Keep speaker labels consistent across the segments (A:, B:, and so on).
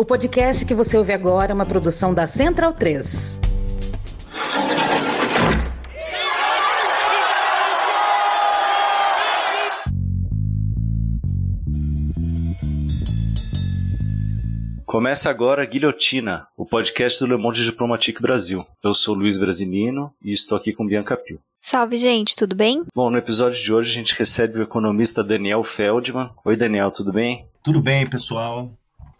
A: O podcast que você ouve agora é uma produção da Central 3.
B: Começa agora a Guilhotina, o podcast do Le Monde Diplomatique Brasil. Eu sou Luiz Brasilino e estou aqui com Bianca Pio.
C: Salve, gente, tudo bem?
B: Bom, no episódio de hoje a gente recebe o economista Daniel Feldman. Oi, Daniel, tudo bem?
D: Tudo bem, pessoal.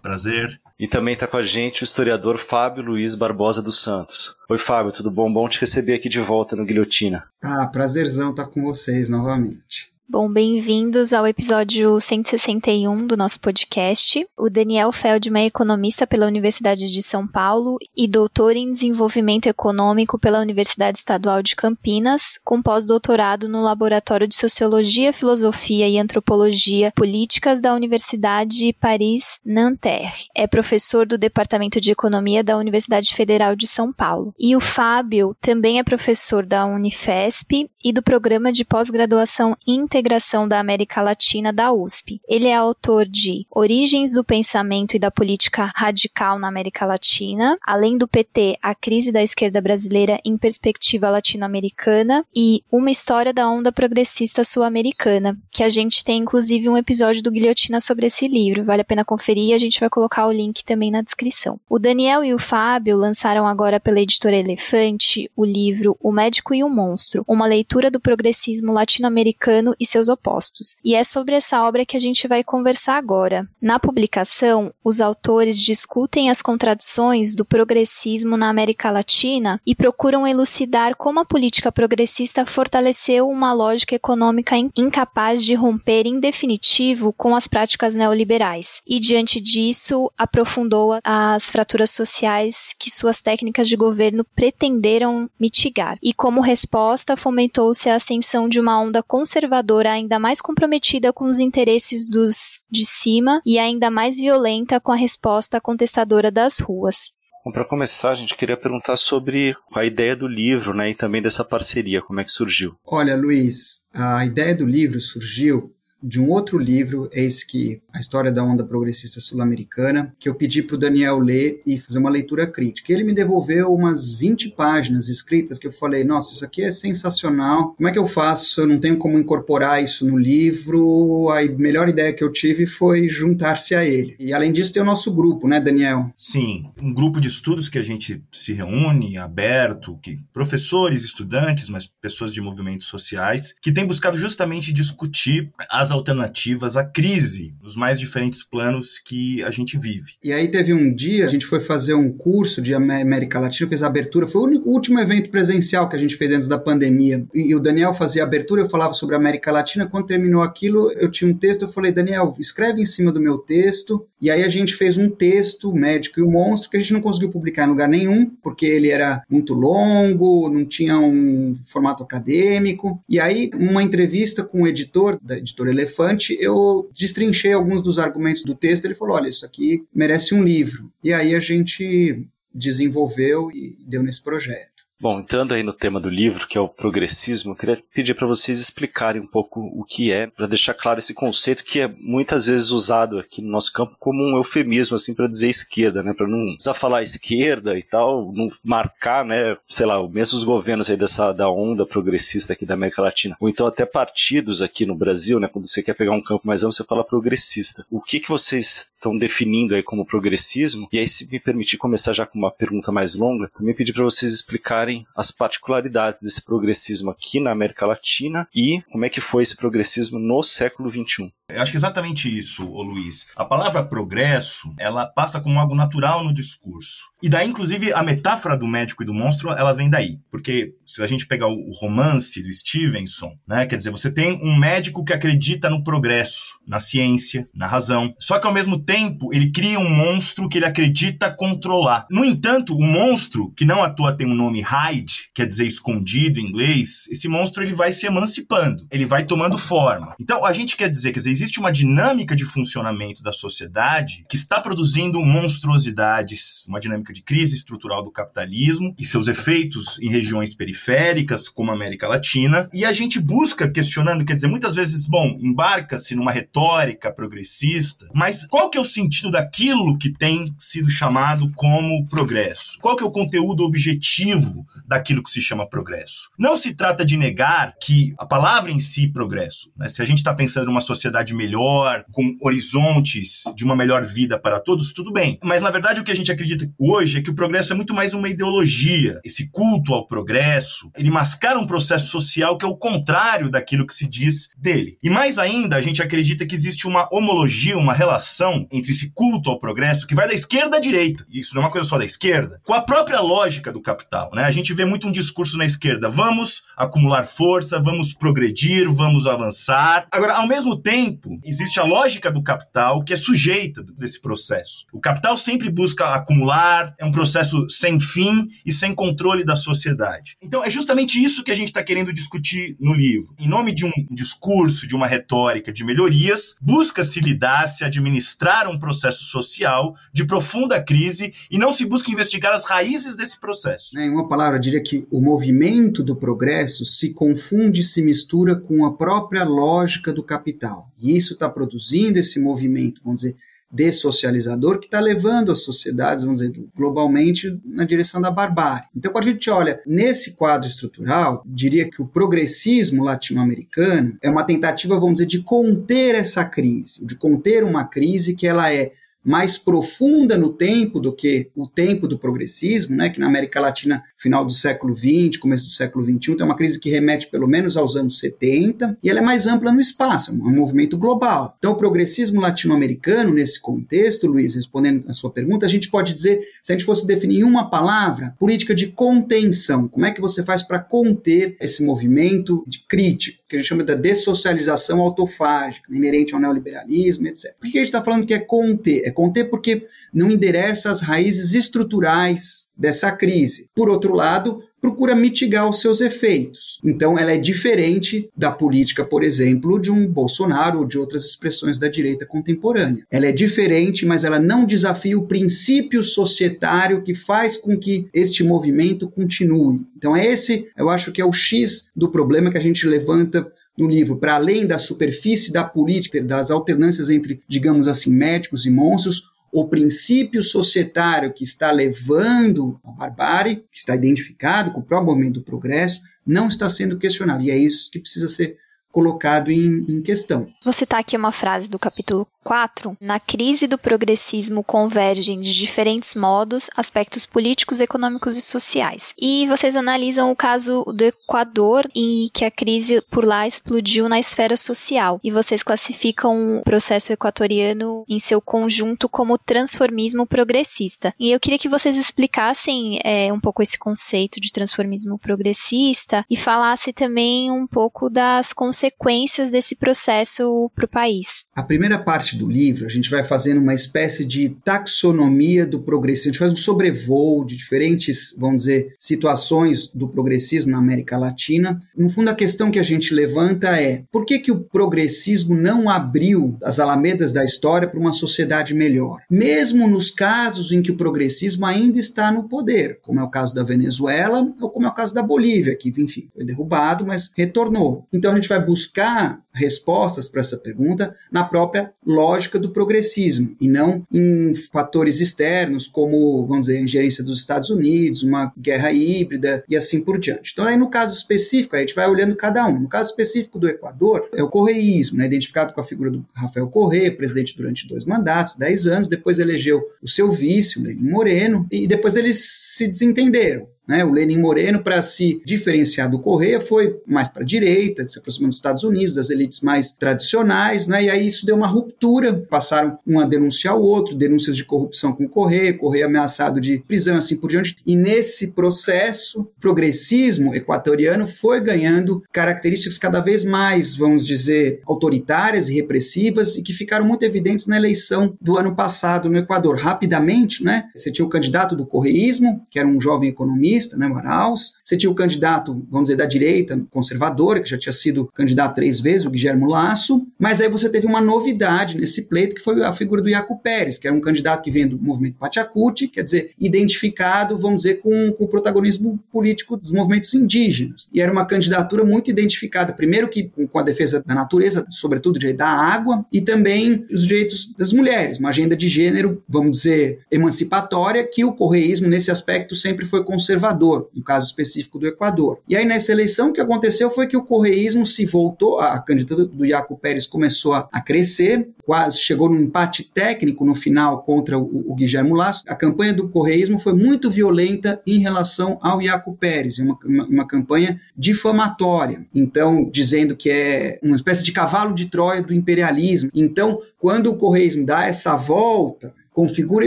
D: Prazer.
B: E também está com a gente o historiador Fábio Luiz Barbosa dos Santos. Oi, Fábio, tudo bom? Bom te receber aqui de volta no Guilhotina.
E: Ah, prazerzão estar com vocês novamente.
C: Bom, bem-vindos ao episódio 161 do nosso podcast. O Daniel Feldman é economista pela Universidade de São Paulo e doutor em desenvolvimento econômico pela Universidade Estadual de Campinas, com pós-doutorado no Laboratório de Sociologia, Filosofia e Antropologia Políticas da Universidade Paris-Nanterre. É professor do Departamento de Economia da Universidade Federal de São Paulo. E o Fábio também é professor da Unifesp e do Programa de Pós-Graduação Inter Integração da América Latina da USP. Ele é autor de Origens do Pensamento e da Política Radical na América Latina, além do PT, A Crise da Esquerda Brasileira em Perspectiva Latino-Americana e Uma História da Onda Progressista Sul-Americana, que a gente tem inclusive um episódio do Guilhotina sobre esse livro. Vale a pena conferir, a gente vai colocar o link também na descrição. O Daniel e o Fábio lançaram agora pela editora Elefante o livro O Médico e o Monstro, uma leitura do progressismo latino-americano e seus opostos. E é sobre essa obra que a gente vai conversar agora. Na publicação, os autores discutem as contradições do progressismo na América Latina e procuram elucidar como a política progressista fortaleceu uma lógica econômica incapaz de romper em definitivo com as práticas neoliberais. E diante disso, aprofundou as fraturas sociais que suas técnicas de governo pretenderam mitigar. E como resposta, fomentou-se a ascensão de uma onda conservadora ainda mais comprometida com os interesses dos de cima e ainda mais violenta com a resposta contestadora das ruas.
B: Bom, para começar, a gente queria perguntar sobre a ideia do livro, né, e também dessa parceria, como é que surgiu?
E: Olha, Luiz, a ideia do livro surgiu de um outro livro, esse que a história da onda progressista sul-americana, que eu pedi para o Daniel ler e fazer uma leitura crítica. Ele me devolveu umas 20 páginas escritas que eu falei, nossa, isso aqui é sensacional. Como é que eu faço? Eu não tenho como incorporar isso no livro. A melhor ideia que eu tive foi juntar-se a ele. E além disso, tem o nosso grupo, né, Daniel?
D: Sim, um grupo de estudos que a gente se reúne, aberto, que professores, estudantes, mas pessoas de movimentos sociais, que tem buscado justamente discutir as as alternativas à crise nos mais diferentes planos que a gente vive.
E: E aí teve um dia, a gente foi fazer um curso de América Latina, fez a abertura, foi o único, último evento presencial que a gente fez antes da pandemia. E, e o Daniel fazia a abertura, eu falava sobre a América Latina. Quando terminou aquilo, eu tinha um texto, eu falei, Daniel, escreve em cima do meu texto. E aí a gente fez um texto, Médico e o Monstro, que a gente não conseguiu publicar em lugar nenhum, porque ele era muito longo, não tinha um formato acadêmico. E aí, uma entrevista com o editor da editora elefante, eu destrinchei alguns dos argumentos do texto. Ele falou: olha, isso aqui merece um livro. E aí a gente desenvolveu e deu nesse projeto.
B: Bom, entrando aí no tema do livro, que é o progressismo, eu queria pedir para vocês explicarem um pouco o que é, para deixar claro esse conceito que é muitas vezes usado aqui no nosso campo como um eufemismo, assim, para dizer esquerda, né? Para não precisar falar esquerda e tal, não marcar, né? Sei lá, mesmo os governos aí dessa da onda progressista aqui da América Latina, ou então até partidos aqui no Brasil, né? Quando você quer pegar um campo mais amplo, você fala progressista. O que que vocês estão definindo aí como progressismo? E aí, se me permitir começar já com uma pergunta mais longa, também pedir para vocês explicarem as particularidades desse progressismo aqui na América Latina e como é que foi esse progressismo no século XXI.
D: Eu acho que é exatamente isso, ô Luiz. A palavra progresso, ela passa como algo natural no discurso. E daí, inclusive, a metáfora do médico e do monstro, ela vem daí. Porque se a gente pegar o romance do Stevenson, né, quer dizer, você tem um médico que acredita no progresso, na ciência, na razão. Só que ao mesmo tempo, ele cria um monstro que ele acredita controlar. No entanto, o monstro, que não à toa tem um nome hide, quer dizer escondido em inglês, esse monstro ele vai se emancipando, ele vai tomando forma. Então, a gente quer dizer, quer dizer, existe uma dinâmica de funcionamento da sociedade que está produzindo monstruosidades, uma dinâmica de crise estrutural do capitalismo e seus efeitos em regiões periféricas, como a América Latina, e a gente busca questionando, quer dizer, muitas vezes, bom, embarca-se numa retórica progressista, mas qual que é o sentido daquilo que tem sido chamado como progresso? Qual que é o conteúdo objetivo daquilo que se chama progresso? Não se trata de negar que a palavra em si progresso, né? Se a gente está pensando numa sociedade melhor, com horizontes de uma melhor vida para todos, tudo bem. Mas na verdade o que a gente acredita hoje é que o progresso é muito mais uma ideologia. Esse culto ao progresso, ele mascara um processo social que é o contrário daquilo que se diz dele. E mais ainda, a gente acredita que existe uma homologia, uma relação entre esse culto ao progresso que vai da esquerda à direita. Isso não é uma coisa só da esquerda, com a própria lógica do capital, né? A gente vê muito um discurso na esquerda, vamos acumular força, vamos progredir, vamos avançar. Agora, ao mesmo tempo, existe a lógica do capital que é sujeita desse processo. O capital sempre busca acumular, é um processo sem fim e sem controle da sociedade. Então, é justamente isso que a gente está querendo discutir no livro. Em nome de um discurso, de uma retórica de melhorias, busca-se lidar, se administrar um processo social de profunda crise e não se busca investigar as raízes desse processo.
E: Em uma palavra, eu diria que o movimento do progresso se confunde, se mistura com a própria lógica do capital. E isso está produzindo esse movimento, vamos dizer, dessocializador que está levando as sociedades, vamos dizer, globalmente na direção da barbárie. Então, quando a gente olha nesse quadro estrutural, diria que o progressismo latino-americano é uma tentativa, vamos dizer, de conter essa crise, de conter uma crise que ela é mais profunda no tempo do que o tempo do progressismo, né, que na América Latina, final do século XX, começo do século XXI, tem uma crise que remete pelo menos aos anos 70, e ela é mais ampla no espaço, é um movimento global. Então, o progressismo latino-americano, nesse contexto, Luiz, respondendo a sua pergunta, a gente pode dizer, se a gente fosse definir uma palavra, política de contenção. Como é que você faz para conter esse movimento de crítico, que a gente chama da dessocialização autofágica, inerente ao neoliberalismo, etc. Por que a gente está falando que é conter? É conter porque não endereça as raízes estruturais dessa crise. Por outro lado, procura mitigar os seus efeitos. Então, ela é diferente da política, por exemplo, de um Bolsonaro ou de outras expressões da direita contemporânea. Ela é diferente, mas ela não desafia o princípio societário que faz com que este movimento continue. Então, é esse, eu acho que é o X do problema que a gente levanta no livro, para além da superfície da política, das alternâncias entre, digamos assim, médicos e monstros, o princípio societário que está levando a barbárie, que está identificado com o próprio movimento do progresso, não está sendo questionado. E é isso que precisa ser colocado em, em questão.
C: Vou citar aqui uma frase do capítulo 4. Na crise do progressismo convergem de diferentes modos aspectos políticos, econômicos e sociais. E vocês analisam o caso do Equador, em que a crise por lá explodiu na esfera social. E vocês classificam o processo equatoriano em seu conjunto como transformismo progressista. E eu queria que vocês explicassem é, um pouco esse conceito de transformismo progressista e falasse também um pouco das consequências consequências desse processo para o país.
E: A primeira parte do livro, a gente vai fazendo uma espécie de taxonomia do progressismo. A gente faz um sobrevoo de diferentes, vamos dizer, situações do progressismo na América Latina. No fundo, a questão que a gente levanta é por que, que o progressismo não abriu as alamedas da história para uma sociedade melhor? Mesmo nos casos em que o progressismo ainda está no poder, como é o caso da Venezuela ou como é o caso da Bolívia, que, enfim, foi derrubado, mas retornou. Então a gente vai buscar respostas para essa pergunta na própria lógica do progressismo e não em fatores externos como, vamos dizer, a ingerência dos Estados Unidos, uma guerra híbrida e assim por diante. Então, aí no caso específico, a gente vai olhando cada um. No caso específico do Equador, é o correísmo, né, identificado com a figura do Rafael Correa, presidente durante dois mandatos, dez anos, depois elegeu o seu vice, o Lenin Moreno, e depois eles se desentenderam. Né? O Lenin Moreno, para se diferenciar do Correia, foi mais para a direita, se aproximando dos Estados Unidos, das elites mais tradicionais, né? e aí isso deu uma ruptura. Passaram um a denunciar o outro, denúncias de corrupção com o Correia, Correia ameaçado de prisão assim por diante. E nesse processo, o progressismo equatoriano foi ganhando características cada vez mais, vamos dizer, autoritárias e repressivas e que ficaram muito evidentes na eleição do ano passado no Equador. Rapidamente, né? você tinha o candidato do correísmo, que era um jovem economista, comunista, né, o Arauz. Você tinha o candidato, vamos dizer, da direita, conservadora, que já tinha sido candidato três vezes, o Guilherme Lasso. Mas aí você teve uma novidade nesse pleito, que foi a figura do Iaco Pérez, que era um candidato que vem do movimento Pachacuti, quer dizer, identificado, vamos dizer, com, com o protagonismo político dos movimentos indígenas. E era uma candidatura muito identificada, primeiro que com, a defesa da natureza, sobretudo da água, e também os direitos das mulheres, uma agenda de gênero, vamos dizer, emancipatória, que o correísmo, nesse aspecto, sempre foi conservador, no caso específico do Equador. E aí, nessa eleição, o que aconteceu foi que o correísmo se voltou, a candidatura do Iaco Pérez começou a, a crescer, quase chegou num empate técnico no final contra o, o Guilherme Lasso. A campanha do correísmo foi muito violenta em relação ao Iaco Pérez, uma, uma, uma campanha difamatória. Então, dizendo que é uma espécie de cavalo de Troia do imperialismo. Então, quando o correísmo dá essa volta, configura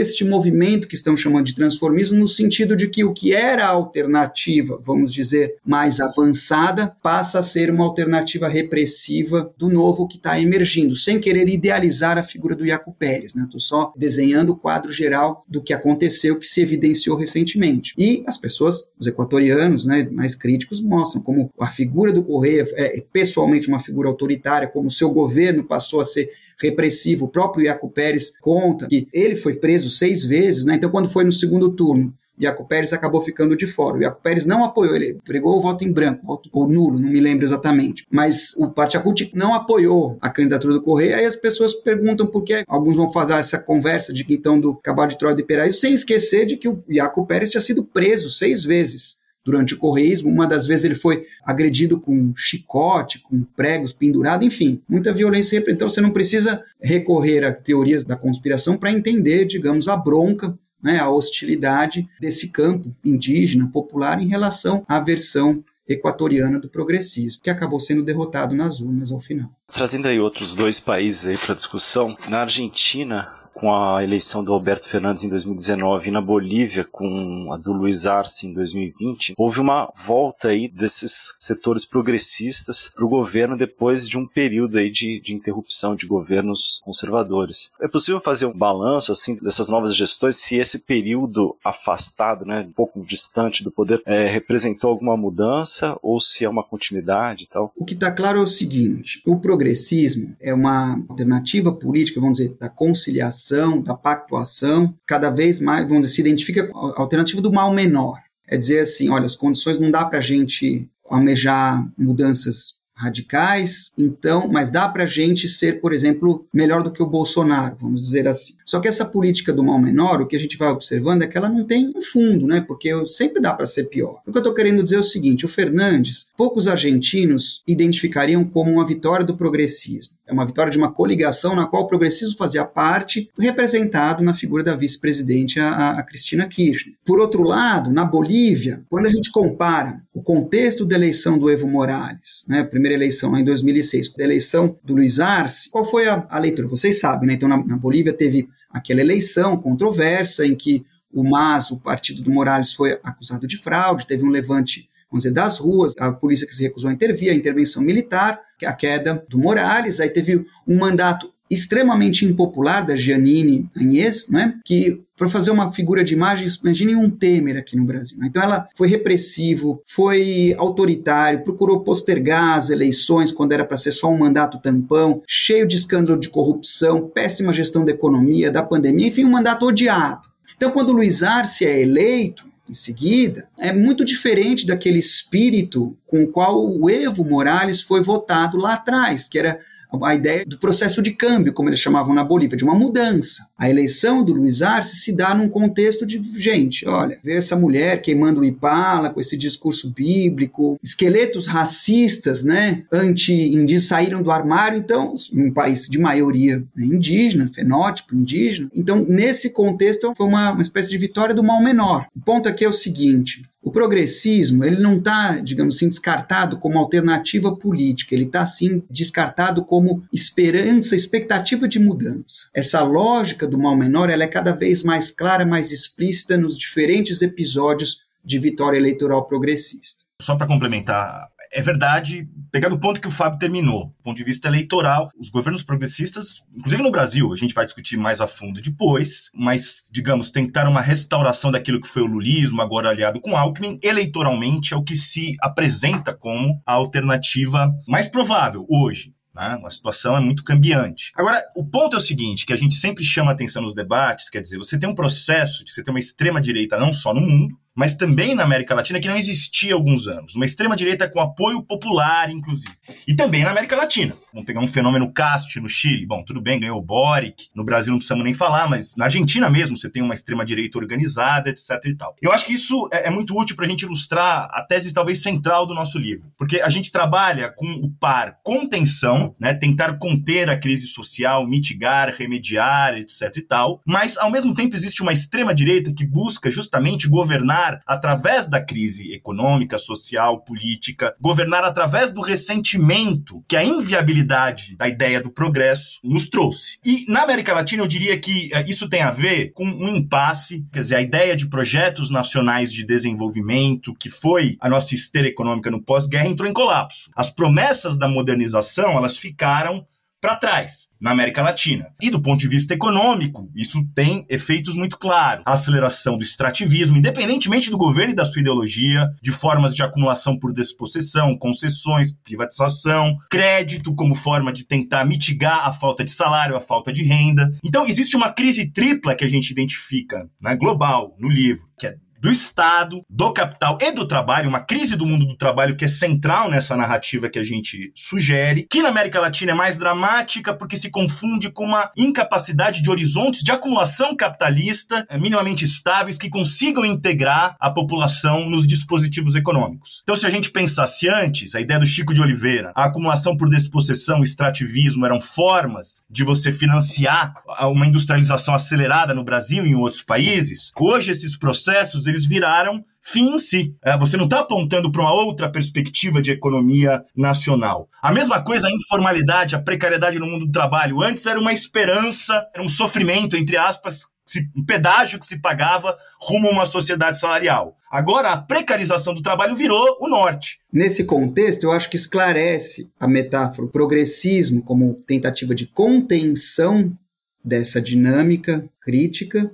E: este movimento que estão chamando de transformismo no sentido de que o que era a alternativa, vamos dizer, mais avançada, passa a ser uma alternativa repressiva do novo que está emergindo, sem querer idealizar a figura do Iaco Pérez, né? Estou só desenhando o quadro geral do que aconteceu, que se evidenciou recentemente. E as pessoas, os equatorianos, né, mais críticos, mostram como a figura do Correia é pessoalmente uma figura autoritária, como seu governo passou a ser repressivo. O próprio Iaco Pérez conta que ele foi preso seis vezes, né? Então, quando foi no segundo turno, Iaco Pérez acabou ficando de fora. O Iaco Pérez não apoiou, ele pregou o voto em branco, voto, ou nulo, não me lembro exatamente. Mas o Pachacuti não apoiou a candidatura do Correia, aí as pessoas perguntam por que alguns vão fazer essa conversa de que então do Cabal de Troia de Peraí, sem esquecer de que o Iaco Pérez tinha sido preso seis vezes durante o correísmo. Uma das vezes ele foi agredido com chicote, com pregos pendurados, enfim, muita violência. Então você não precisa recorrer a teorias da conspiração para entender, digamos, a bronca. Né, a hostilidade desse campo indígena popular em relação à versão equatoriana do progressismo, que acabou sendo derrotado nas urnas ao final.
B: Trazendo aí outros dois países aí para discussão, na Argentina com a eleição do Alberto Fernandes em 2019 e na Bolívia com a do Luiz Arce em 2020, houve uma volta aí desses setores progressistas para o governo depois de um período aí de, de interrupção de governos conservadores. É possível fazer um balanço assim dessas novas gestões se esse período afastado, né, um pouco distante do poder, é, representou alguma mudança ou se é uma continuidade e tal?
E: O que está claro é o seguinte: o progressismo é uma alternativa política, vamos dizer, da conciliação da pactuação, cada vez mais, vamos dizer, se identifica com a alternativa do mal menor. É dizer assim, olha, as condições não dá para a gente almejar mudanças radicais, então, mas dá para a gente ser, por exemplo, melhor do que o Bolsonaro, vamos dizer assim. Só que essa política do mal menor, o que a gente vai observando é que ela não tem um fundo, né? Porque sempre dá para ser pior. O que eu estou querendo dizer é o seguinte: o Fernandes, poucos argentinos identificariam como uma vitória do progressismo. É uma vitória de uma coligação na qual o progressismo fazia parte, representado na figura da vice-presidente, a, a Cristina Kirchner. Por outro lado, na Bolívia, quando a gente compara o contexto da eleição do Evo Morales, né, a primeira eleição lá em 2006, da eleição do Luiz Arce, qual foi a, a leitura? Vocês sabem, né? Então, na, na Bolívia teve aquela eleição controversa em que o MAS, o partido do Morales, foi acusado de fraude, teve um levante vamos dizer, das ruas, a polícia que se recusou a intervir, a intervenção militar, a queda do Morales, aí teve um mandato extremamente impopular da Giannini Agnès, né, que para fazer uma figura de imagem, imaginem um Temer aqui no Brasil. Né? Então ela foi repressivo, foi autoritário, procurou postergar as eleições quando era para ser só um mandato tampão, cheio de escândalo de corrupção, péssima gestão da economia, da pandemia, enfim, um mandato odiado. Então quando Luiz Arce é eleito, em seguida, é muito diferente daquele espírito com o qual o Evo Morales foi votado lá atrás, que era a ideia do processo de câmbio, como eles chamavam na Bolívia, de uma mudança. A eleição do Luiz Arce se dá num contexto de, gente, olha, ver essa mulher queimando o Ipala com esse discurso bíblico, esqueletos racistas, né, anti-indígenas saíram do armário, então, um país de maioria né, indígena, fenótipo indígena. Então, nesse contexto, foi uma, uma espécie de vitória do mal menor. O ponto aqui é o seguinte, o progressismo ele não está, digamos assim, descartado como alternativa política, ele está, sim, descartado como esperança, expectativa de mudança. Essa lógica do mal menor ela é cada vez mais clara, mais explícita nos diferentes episódios de vitória eleitoral progressista.
D: Só para complementar É verdade, pegando o ponto que o Fábio terminou, do ponto de vista eleitoral, os governos progressistas, inclusive no Brasil, a gente vai discutir mais a fundo depois, mas, digamos, tentaram uma restauração daquilo que foi o lulismo, agora aliado com Alckmin, eleitoralmente é o que se apresenta como a alternativa mais provável hoje. Né? A situação é muito cambiante. Agora, o ponto é o seguinte, que a gente sempre chama atenção nos debates, quer dizer, você tem um processo de você ter uma extrema-direita não só no mundo, mas também na América Latina, que não existia há alguns anos. Uma extrema-direita com apoio popular, inclusive. E também na América Latina. Vamos pegar um fenômeno Cast no Chile. Bom, tudo bem, ganhou o Boric. No Brasil não precisamos nem falar, mas na Argentina mesmo você tem uma extrema-direita organizada, etc e tal. Eu acho que isso é, é muito útil para a gente ilustrar a tese talvez central do nosso livro. Porque a gente trabalha com o par contenção, né, tentar conter a crise social, mitigar, remediar, etc e tal. Mas, ao mesmo tempo, existe uma extrema-direita que busca justamente governar através da crise econômica, social, política, governar através do ressentimento que a inviabilidade da ideia do progresso nos trouxe. E na América Latina eu diria que eh, isso tem a ver com um impasse, quer dizer, a ideia de projetos nacionais de desenvolvimento, que foi a nossa esteira econômica no pós-guerra, entrou em colapso. As promessas da modernização, elas ficaram para trás na América Latina. E do ponto de vista econômico, isso tem efeitos muito claros. A aceleração do extrativismo, independentemente do governo e da sua ideologia, de formas de acumulação por despossessão, concessões, privatização, crédito como forma de tentar mitigar a falta de salário, a falta de renda. Então, existe uma crise tripla que a gente identifica, né, global, no livro, que é do Estado, do capital e do trabalho, uma crise do mundo do trabalho que é central nessa narrativa que a gente sugere, que na América Latina é mais dramática porque se confunde com uma incapacidade de horizontes de acumulação capitalista eh, minimamente estáveis que consigam integrar a população nos dispositivos econômicos. Então, se a gente pensasse antes, a ideia do Chico de Oliveira, a acumulação por despossessão, extrativismo eram formas de você financiar uma industrialização acelerada no Brasil e em outros países, hoje esses processos eles viraram fim em si. É, você não está apontando para uma outra perspectiva de economia nacional. A mesma coisa a informalidade, a precariedade no mundo do trabalho. Antes era uma esperança, era um sofrimento, entre aspas, um pedágio que se pagava rumo a uma sociedade salarial. Agora, a precarização do trabalho virou o norte.
E: Nesse contexto, eu acho que esclarece a metáfora progressismo como tentativa de contenção dessa dinâmica crítica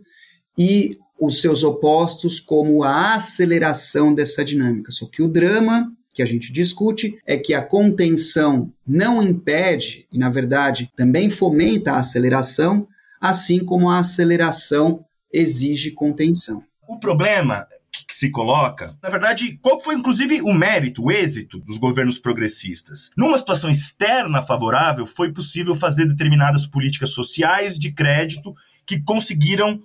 E: e os seus opostos como a aceleração dessa dinâmica. Só que o drama que a gente discute é que a contenção não impede e, na verdade, também fomenta a aceleração, assim como a aceleração exige contenção.
D: O problema que se coloca, na verdade, qual foi inclusive o mérito, o êxito dos governos progressistas? Numa situação externa favorável, foi possível fazer determinadas políticas sociais de crédito que conseguiram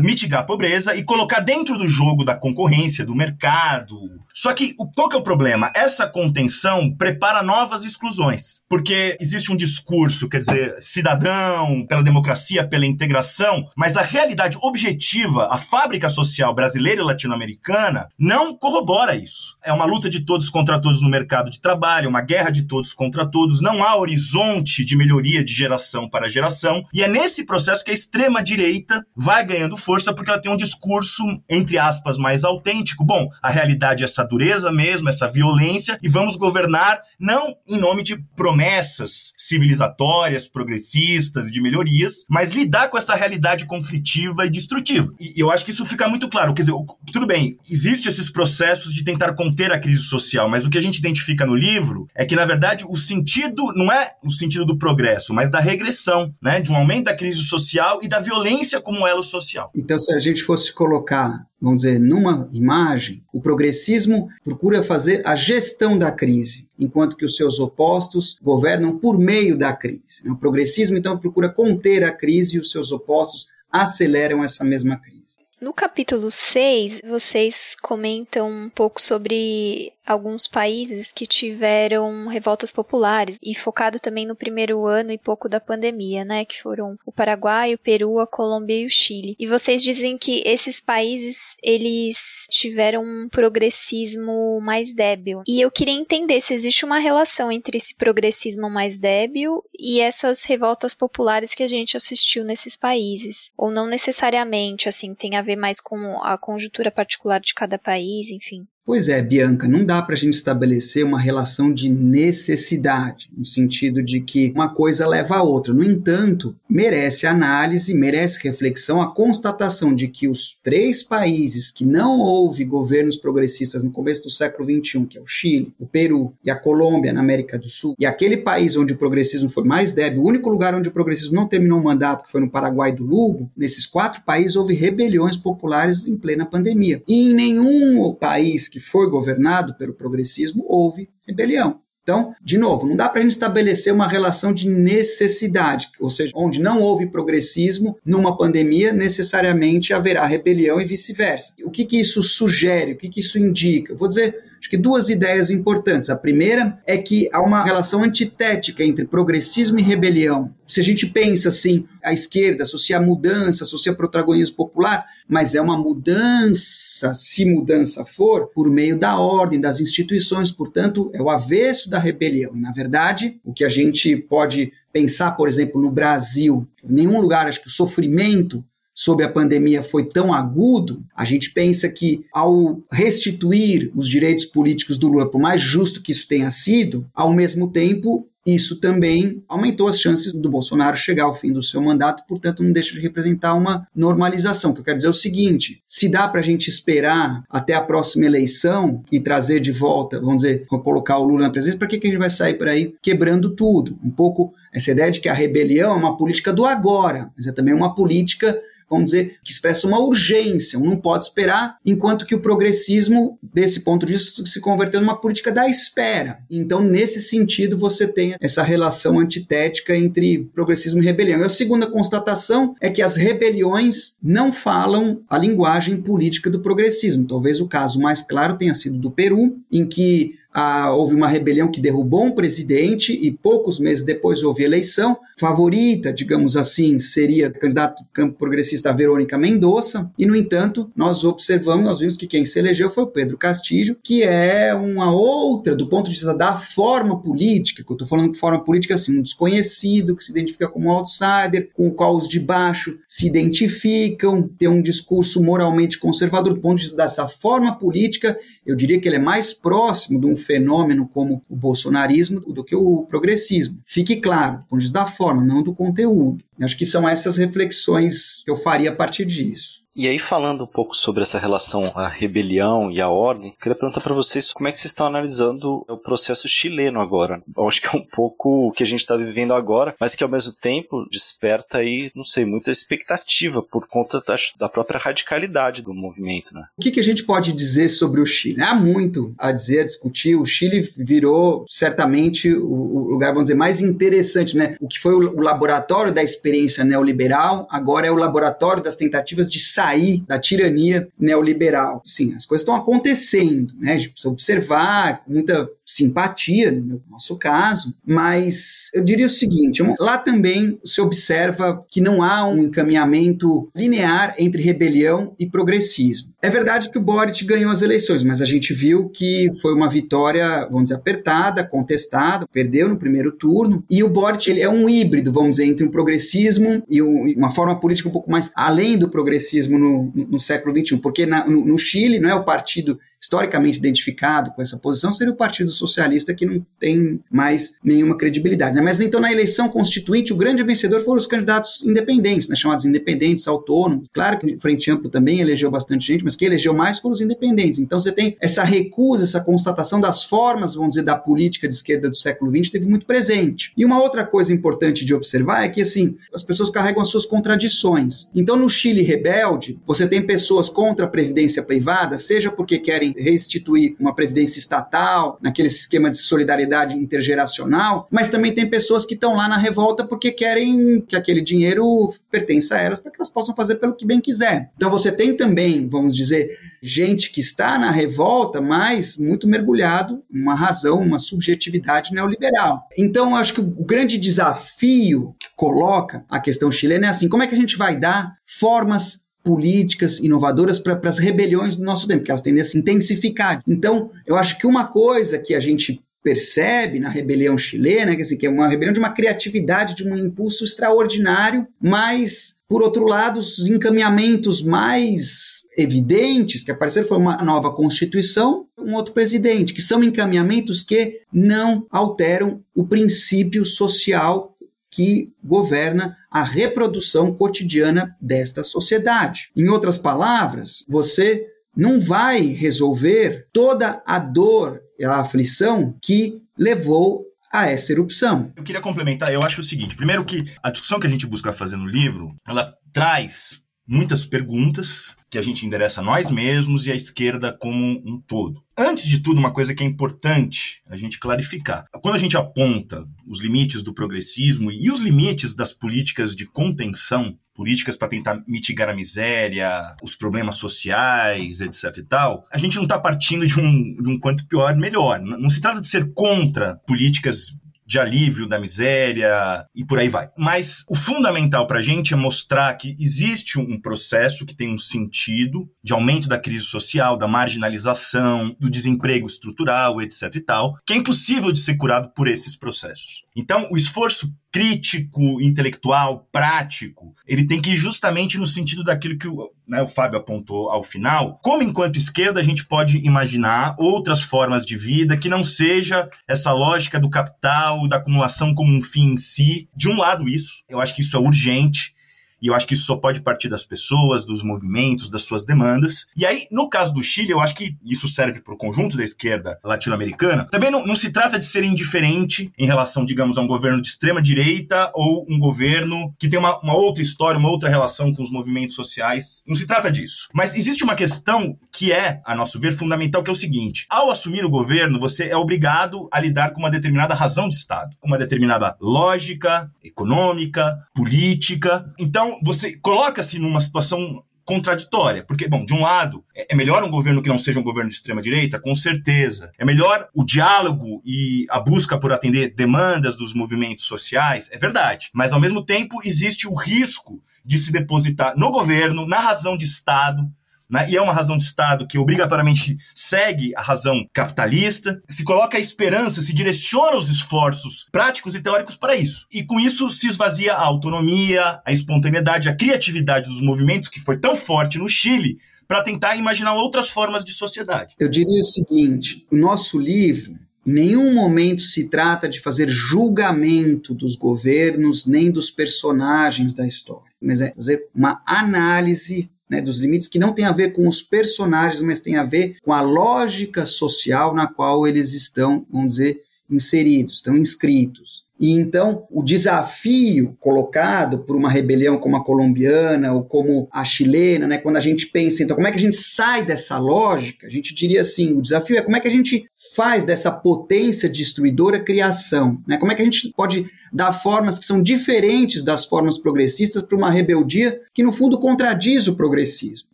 D: mitigar a pobreza e colocar dentro do jogo da concorrência, do mercado. Só que qual que é o problema? Essa contenção prepara novas exclusões. Porque existe um discurso, quer dizer, cidadão, pela democracia, pela integração, mas a realidade objetiva, a fábrica social brasileira e latino-americana, não corrobora isso. É uma luta de todos contra todos no mercado de trabalho, uma guerra de todos contra todos, não há horizonte de melhoria de geração para geração, e é nesse processo que a extrema-direita vai ganhando força porque ela tem um discurso, entre aspas, mais autêntico. Bom, a realidade é essa dureza mesmo, essa violência, e vamos governar não em nome de promessas civilizatórias, progressistas, de melhorias, mas lidar com essa realidade conflitiva e destrutiva. E eu acho que isso fica muito claro. Quer dizer, tudo bem, existem esses processos de tentar conter a crise social, mas o que a gente identifica no livro é que, na verdade, o sentido não é o sentido do progresso, mas da regressão, né? De um aumento da crise social e da violência como elo social.
E: Então, se a gente fosse colocar, vamos dizer, numa imagem, o progressismo procura fazer a gestão da crise, enquanto que os seus opostos governam por meio da crise. O progressismo, então, procura conter a crise e os seus opostos aceleram essa mesma crise.
C: No capítulo 6, vocês comentam um pouco sobre alguns países que tiveram revoltas populares e focado também no primeiro ano e pouco da pandemia, né, que foram o Paraguai, o Peru, a Colômbia e o Chile. E vocês dizem que esses países eles tiveram um progressismo mais débil. E eu queria entender se existe uma relação entre esse progressismo mais débil e essas revoltas populares que a gente assistiu nesses países, ou não necessariamente, assim, tem a ver mais com a conjuntura particular de cada país, enfim.
E: Pois é, Bianca, não dá para a gente estabelecer uma relação de necessidade, no sentido de que uma coisa leva a outra. No entanto, merece análise, merece reflexão a constatação de que os três países que não houve governos progressistas no começo do século XXI, que é o Chile, o Peru e a Colômbia na América do Sul, e aquele país onde o progressismo foi mais débil, o único lugar onde o progressismo não terminou o mandato, que foi no Paraguai do Lugo, nesses quatro países houve rebeliões populares em plena pandemia. E em nenhum país que foi governado pelo progressismo houve rebelião. Então, de novo, não dá para a gente estabelecer uma relação de necessidade, ou seja, onde não houve progressismo numa pandemia, necessariamente haverá rebelião e vice-versa. O que, que isso sugere? O que, que isso indica? Vou dizer Acho que duas ideias importantes. A primeira é que há uma relação antitética entre progressismo e rebelião. Se a gente pensa assim, a esquerda associa mudança, associa protagonismo popular, mas é uma mudança, se mudança for, por meio da ordem, das instituições, portanto, é o avesso da rebelião. E, na verdade, o que a gente pode pensar, por exemplo, no Brasil, em nenhum lugar acho que o sofrimento sob a pandemia foi tão agudo, a gente pensa que ao restituir os direitos políticos do Lula, por mais justo que isso tenha sido, ao mesmo tempo isso também aumentou as chances do Bolsonaro chegar ao fim do seu mandato, portanto, não deixa de representar uma normalização. O que eu quero dizer é o seguinte: se dá para a gente esperar até a próxima eleição e trazer de volta, vamos dizer, colocar o Lula na presidência, para que, que a gente vai sair por aí quebrando tudo? Um pouco essa ideia de que a rebelião é uma política do agora, mas é também uma política vamos dizer, que expressa uma urgência, um não pode esperar, enquanto que o progressismo, desse ponto de vista, se converteu numa política da espera. Então, nesse sentido, você tem essa relação antitética entre progressismo e rebelião. E a segunda constatação é que as rebeliões não falam a linguagem política do progressismo. Talvez o caso mais claro tenha sido do Peru, em que ah, houve uma rebelião que derrubou um presidente e poucos meses depois houve eleição. Favorita, digamos assim, seria a candidata do campo progressista Verônica Mendonça, e no entanto, nós observamos, nós vimos que quem se elegeu foi o Pedro Castillo, que é uma outra, do ponto de vista da forma política, que eu estou falando de forma política assim, um desconhecido que se identifica como outsider, com o qual os de baixo se identificam, tem um discurso moralmente conservador, do ponto de vista dessa forma política, eu diria que ele é mais próximo de um fenômeno como o bolsonarismo do que o progressismo. Fique claro, do ponto de da forma, não do conteúdo. Acho que são essas reflexões que eu faria a partir disso.
B: E aí, falando um pouco sobre essa relação à rebelião e à ordem, queria perguntar para vocês como é que vocês estão analisando o processo chileno agora. Eu acho que é um pouco o que a gente está vivendo agora, mas que ao mesmo tempo desperta aí, não sei, muita expectativa por conta da, da própria radicalidade do movimento, né?
E: O que, que a gente pode dizer sobre o Chile? Há muito a dizer, a discutir. O Chile virou certamente o, lugar, vamos dizer, mais interessante, né? O que foi o, o laboratório da experiência neoliberal, agora é o laboratório das tentativas de sair sair da tirania neoliberal. Sim, as coisas estão acontecendo, né? A gente precisa observar com muita simpatia, no nosso caso, mas eu diria o seguinte: lá também se observa que não há um encaminhamento linear entre rebelião e progressismo. É verdade que o Boric ganhou as eleições, mas a gente viu que foi uma vitória, vamos dizer, apertada, contestada, perdeu no primeiro turno, e o Boric ele é um híbrido, vamos dizer, entre um progressismo e uma forma política um pouco mais além do progressismo no, no, século XXI, porque na, no, no Chile não é o partido historicamente identificado com essa posição seria o Partido Socialista, que não tem mais nenhuma credibilidade. Né? Mas então, na eleição constituinte, o grande vencedor foram os candidatos independentes, né? chamados independentes, autônomos. Claro que Frente Amplo também elegeu bastante gente, mas quem elegeu mais foram os independentes. Então, você tem essa recusa, essa constatação das formas, vamos dizer, da política de esquerda do século XX, teve muito presente. E uma outra coisa importante de observar é que, assim, as pessoas carregam as suas contradições. Então, no Chile rebelde, você tem pessoas contra a previdência privada, seja porque querem restituir uma previdência estatal, naquele esquema de solidariedade intergeracional, mas também tem pessoas que estão lá na revolta porque querem que aquele dinheiro pertença a elas para que elas possam fazer pelo que bem quiser. Então você tem também, vamos dizer, gente que está na revolta, mas muito mergulhado uma razão, uma subjetividade neoliberal. Então, acho que o grande desafio que coloca a questão chilena é assim: como é que a gente vai dar formas políticas inovadoras para as rebeliões do nosso tempo, que elas tendem a se intensificar. Então, eu acho que uma coisa que a gente percebe na rebelião chilena, que é uma rebelião de uma criatividade, de um impulso extraordinário, mas por outro lado, os encaminhamentos mais evidentes que apareceram foi uma nova constituição, um outro presidente, que são encaminhamentos que não alteram o princípio social que governa a reprodução cotidiana desta sociedade. Em outras palavras, você não vai resolver toda a dor e a aflição que levou a essa erupção.
D: Eu queria complementar, eu acho o seguinte, primeiro que a discussão que a gente busca fazer no livro, ela traz muitas perguntas que a gente endereça nós mesmos e a esquerda como um todo. Antes de tudo, uma coisa que é importante a gente clarificar. Quando a gente aponta os limites do progressismo e os limites das políticas de contenção, políticas para tentar mitigar a miséria, os problemas sociais, etc e tal, a gente não está partindo de um, de um quanto pior, melhor. Não se trata de ser contra políticas de alívio da miséria e por aí vai. Mas o fundamental para a gente é mostrar que existe um processo que tem um sentido de aumento da crise social, da marginalização, do desemprego estrutural, etc e tal, que é impossível de ser curado por esses processos. Então, o esforço crítico, intelectual, prático, ele tem que ir justamente no sentido daquilo que o, né, o Fábio apontou ao final. Como, enquanto esquerda, a gente pode imaginar outras formas de vida que não seja essa lógica do capital, da acumulação como um fim em si. De um lado, isso, eu acho que isso é urgente. E eu acho que isso só pode partir das pessoas, dos movimentos, das suas demandas. E aí, no caso do Chile, eu acho que isso serve para o conjunto da esquerda latino-americana. Também não, não, se trata de ser indiferente em relação, digamos, a um governo de extrema direita ou um governo que tem uma, uma outra história, uma outra relação com os movimentos sociais. Não se trata disso. Mas existe uma questão que é, a nosso ver, fundamental, que é o seguinte: ao assumir o governo, você é obrigado a lidar com uma determinada razão de Estado, uma determinada lógica econômica, política. Então, então, você coloca-se numa situação contraditória. Porque, bom, de um lado, é, é melhor um governo que não seja um governo de extrema-direita? Com certeza. É melhor o diálogo e a busca por atender demandas dos movimentos sociais? É verdade. Mas, ao mesmo tempo, existe o risco de se depositar no governo, na razão de Estado, né? e é uma razão de Estado que obrigatoriamente segue a razão capitalista, se coloca a esperança, se direciona os esforços práticos e teóricos para isso. E com isso se esvazia a autonomia, a espontaneidade, a criatividade dos movimentos, que foi tão forte no Chile, para tentar imaginar outras formas de sociedade.
E: Eu diria o seguinte: o nosso livro em nenhum momento se trata de fazer julgamento dos governos nem dos personagens da história, mas é fazer uma análise né, dos limites que não tem a ver com os personagens, mas tem a ver com a lógica social na qual eles estão, vamos dizer, inseridos, estão inscritos. E então o desafio colocado por uma rebelião como a colombiana ou como a chilena, né, quando a gente pensa, então como é que a gente sai dessa lógica? A gente diria assim, o desafio é como é que a gente faz dessa potência destruidora criação, né? Como é que a gente pode dar formas que são diferentes das formas progressistas para uma rebeldia que no fundo contradiz o progressismo?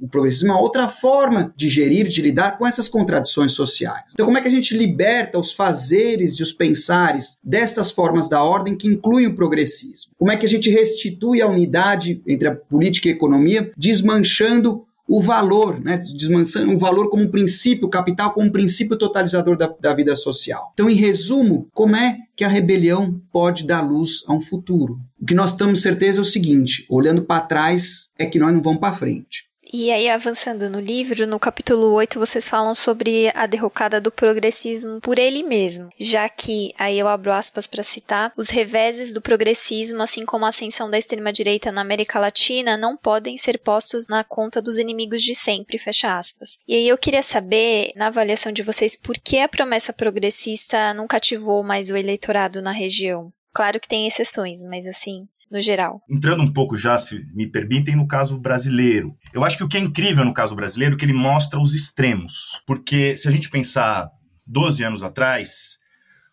E: O progressismo é uma outra forma de gerir, de lidar com essas contradições sociais. Então como é que a gente liberta os fazeres e os pensares dessas formas da ordem que incluem o progressismo? Como é que a gente restitui a unidade entre a política e a economia, desmanchando o valor, né, desmanchando o valor como um princípio, capital como um princípio totalizador da, da vida social. Então, em resumo, como é que a rebelião pode dar luz a um futuro? O que nós estamos certeza é o seguinte: olhando para trás, é que nós não vamos para frente.
C: E aí, avançando no livro, no capítulo 8, vocês falam sobre a derrocada do progressismo por ele mesmo, já que, aí eu abro aspas para citar, os reveses do progressismo, assim como a ascensão da extrema-direita na América Latina, não podem ser postos na conta dos inimigos de sempre, fecha aspas. E aí eu queria saber, na avaliação de vocês, por que a promessa progressista não cativou mais o eleitorado na região? Claro que tem exceções, mas assim, no geral.
D: Entrando um pouco já, se me permitem, no caso brasileiro. Eu acho que o que é incrível no caso brasileiro é que ele mostra os extremos. Porque se a gente pensar 12 anos atrás,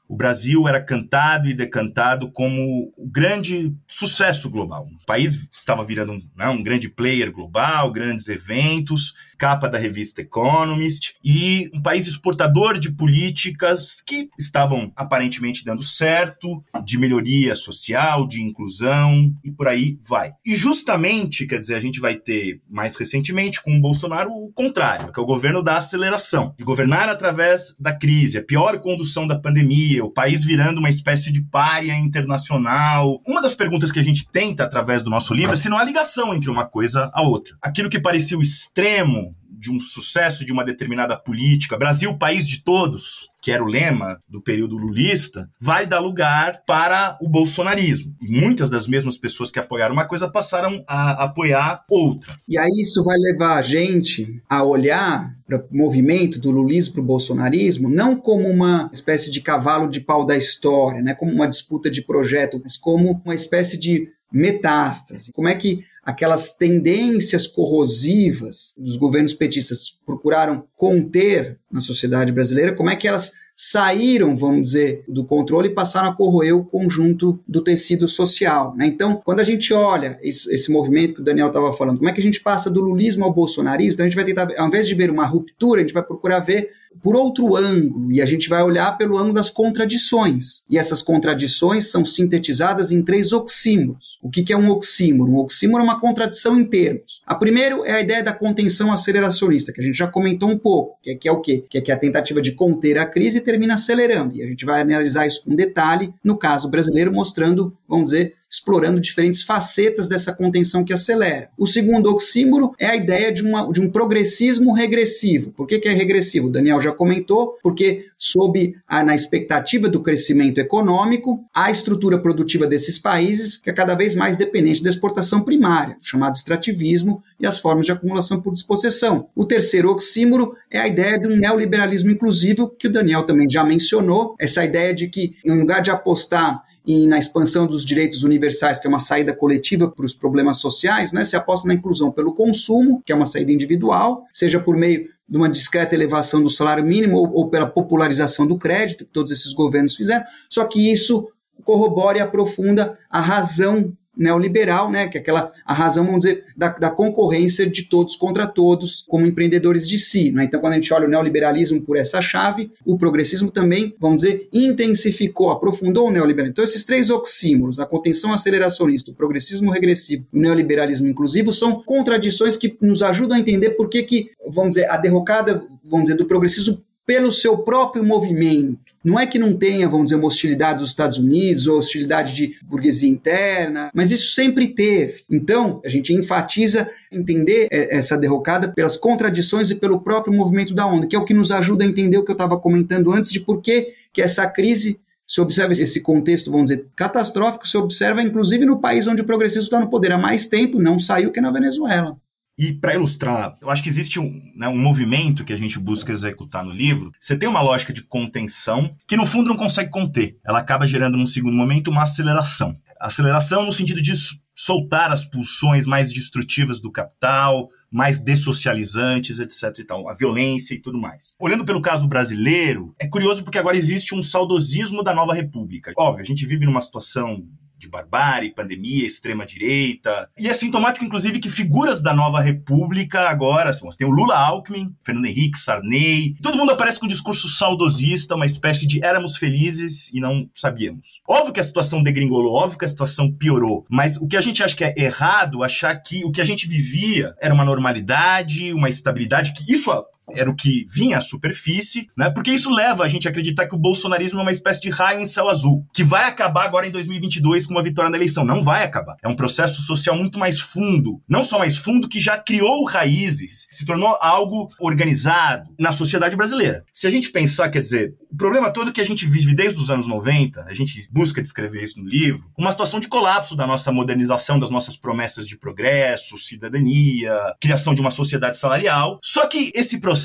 D: o Brasil era cantado e decantado como o grande sucesso global. O país estava virando né, um grande player global, grandes eventos, capa da revista Economist, e um país exportador de políticas que estavam aparentemente dando certo, de melhoria social, de inclusão e por aí vai. E justamente, quer dizer, a gente vai ter mais recentemente com o Bolsonaro o contrário, que é o governo da aceleração, de governar através da crise, a pior condução da pandemia, o país virando uma espécie de párea internacional. Uma das perguntas que a gente tenta através do nosso livro é se não há ligação entre uma coisa a outra. Aquilo que parecia o extremo de um sucesso de uma determinada política, Brasil, país de todos, que era o lema do período lulista, vai dar lugar para o bolsonarismo. E muitas das mesmas pessoas que apoiaram uma coisa passaram a apoiar outra.
E: E aí isso vai levar a gente a olhar para o movimento do lulismo para o bolsonarismo não como uma espécie de cavalo de pau da história, né, como uma disputa de projeto, mas como uma espécie de metástase. Como é que aquelas tendências corrosivas dos governos petistas procuraram conter na sociedade brasileira, como é que elas saíram, vamos dizer, do controle e passaram a corroer o conjunto do tecido social. Né? Então, quando a gente olha esse, movimento que o Daniel estava falando, como é que a gente passa do lulismo ao bolsonarismo, então a gente vai tentar, ao invés de ver uma ruptura, a gente vai procurar ver por outro ângulo, e a gente vai olhar pelo ângulo das contradições. E essas contradições são sintetizadas em três oxímoros. O que é um oxímoro? Um oxímoro é uma contradição em termos. A primeiro é a ideia da contenção aceleracionista, que a gente já comentou um pouco, que é, que é o quê? Que é, que é a tentativa de conter a crise termina acelerando. E a gente vai analisar isso com detalhe, no caso brasileiro, mostrando, vamos dizer, explorando diferentes facetas dessa contenção que acelera. O segundo oxímoro é a ideia de, uma, de um progressismo regressivo. Por que, que é regressivo? O Daniel já comentou, porque sob a, na expectativa do crescimento econômico, a estrutura produtiva desses países fica cada vez mais dependente da exportação primária, chamado extrativismo e as formas de acumulação por dispossessão. O terceiro oxímoro é a ideia de um neoliberalismo inclusivo, que o Daniel também já mencionou, essa ideia de que, em lugar de apostar e na expansão dos direitos universais, que é uma saída coletiva para os problemas sociais, né, se aposta na inclusão pelo consumo, que é uma saída individual, seja por meio de uma discreta elevação do salário mínimo ou, ou pela popularização do crédito, que todos esses governos fizeram, só que isso corrobora e aprofunda a razão neoliberal, né, que é aquela a razão, vamos dizer, da, da concorrência de todos contra todos, como empreendedores de si. Né? Então, quando a gente olha o neoliberalismo por essa chave, o progressismo também, vamos dizer, intensificou, aprofundou o neoliberalismo. Então, esses três oxímoros, a contenção aceleracionista, o progressismo regressivo, o neoliberalismo inclusivo, são contradições que nos ajudam a entender por que, que vamos dizer, a derrocada, vamos dizer, do progressismo pelo seu próprio movimento. Não é que não tenha, vamos dizer, uma hostilidade dos Estados Unidos ou hostilidade de burguesia interna, mas isso sempre teve. Então, a gente enfatiza entender é, essa derrocada pelas contradições e pelo próprio movimento da onda, que é o que nos ajuda a entender o que eu estava comentando antes de por que, que essa crise se observa esse contexto, vamos dizer, catastrófico, se observa inclusive no país onde o progressismo está no poder há mais tempo, não saiu que na Venezuela.
D: E para ilustrar, eu acho que existe um, né, um movimento que a gente busca executar no livro. Você tem uma lógica de contenção que no fundo não consegue conter. Ela acaba gerando num segundo momento uma aceleração. Aceleração no sentido de soltar as pulsões mais destrutivas do capital, mais dessocializantes, etc. E tal, a violência e tudo mais. Olhando pelo caso brasileiro, é curioso porque agora existe um saudosismo da nova república. Óbvio, a gente vive numa situação de barbárie, pandemia, extrema-direita. E é sintomático, inclusive, que figuras da nova república agora, assim, tem o Lula Alckmin, Fernando Henrique, Sarney, todo mundo aparece com um discurso saudosista, uma espécie de éramos felizes e não sabíamos. Óbvio que a situação degringolou, óbvio que a situação piorou, mas o que a gente acha que é errado, achar que o que a gente vivia era uma normalidade, uma estabilidade, que isso era o que vinha à superfície, né? Porque isso leva a gente a acreditar que o bolsonarismo é uma espécie de raio em céu azul, que vai acabar agora em 2022 com uma vitória na eleição. Não vai acabar. É um processo social muito mais fundo, não só mais fundo, que já criou raízes, se tornou algo organizado na sociedade brasileira. Se a gente pensar, quer dizer, o problema todo que a gente vive desde os anos 90, a gente busca descrever isso no livro, uma situação de colapso da nossa modernização, das nossas promessas de progresso, cidadania, criação de uma sociedade salarial. Só que esse processo,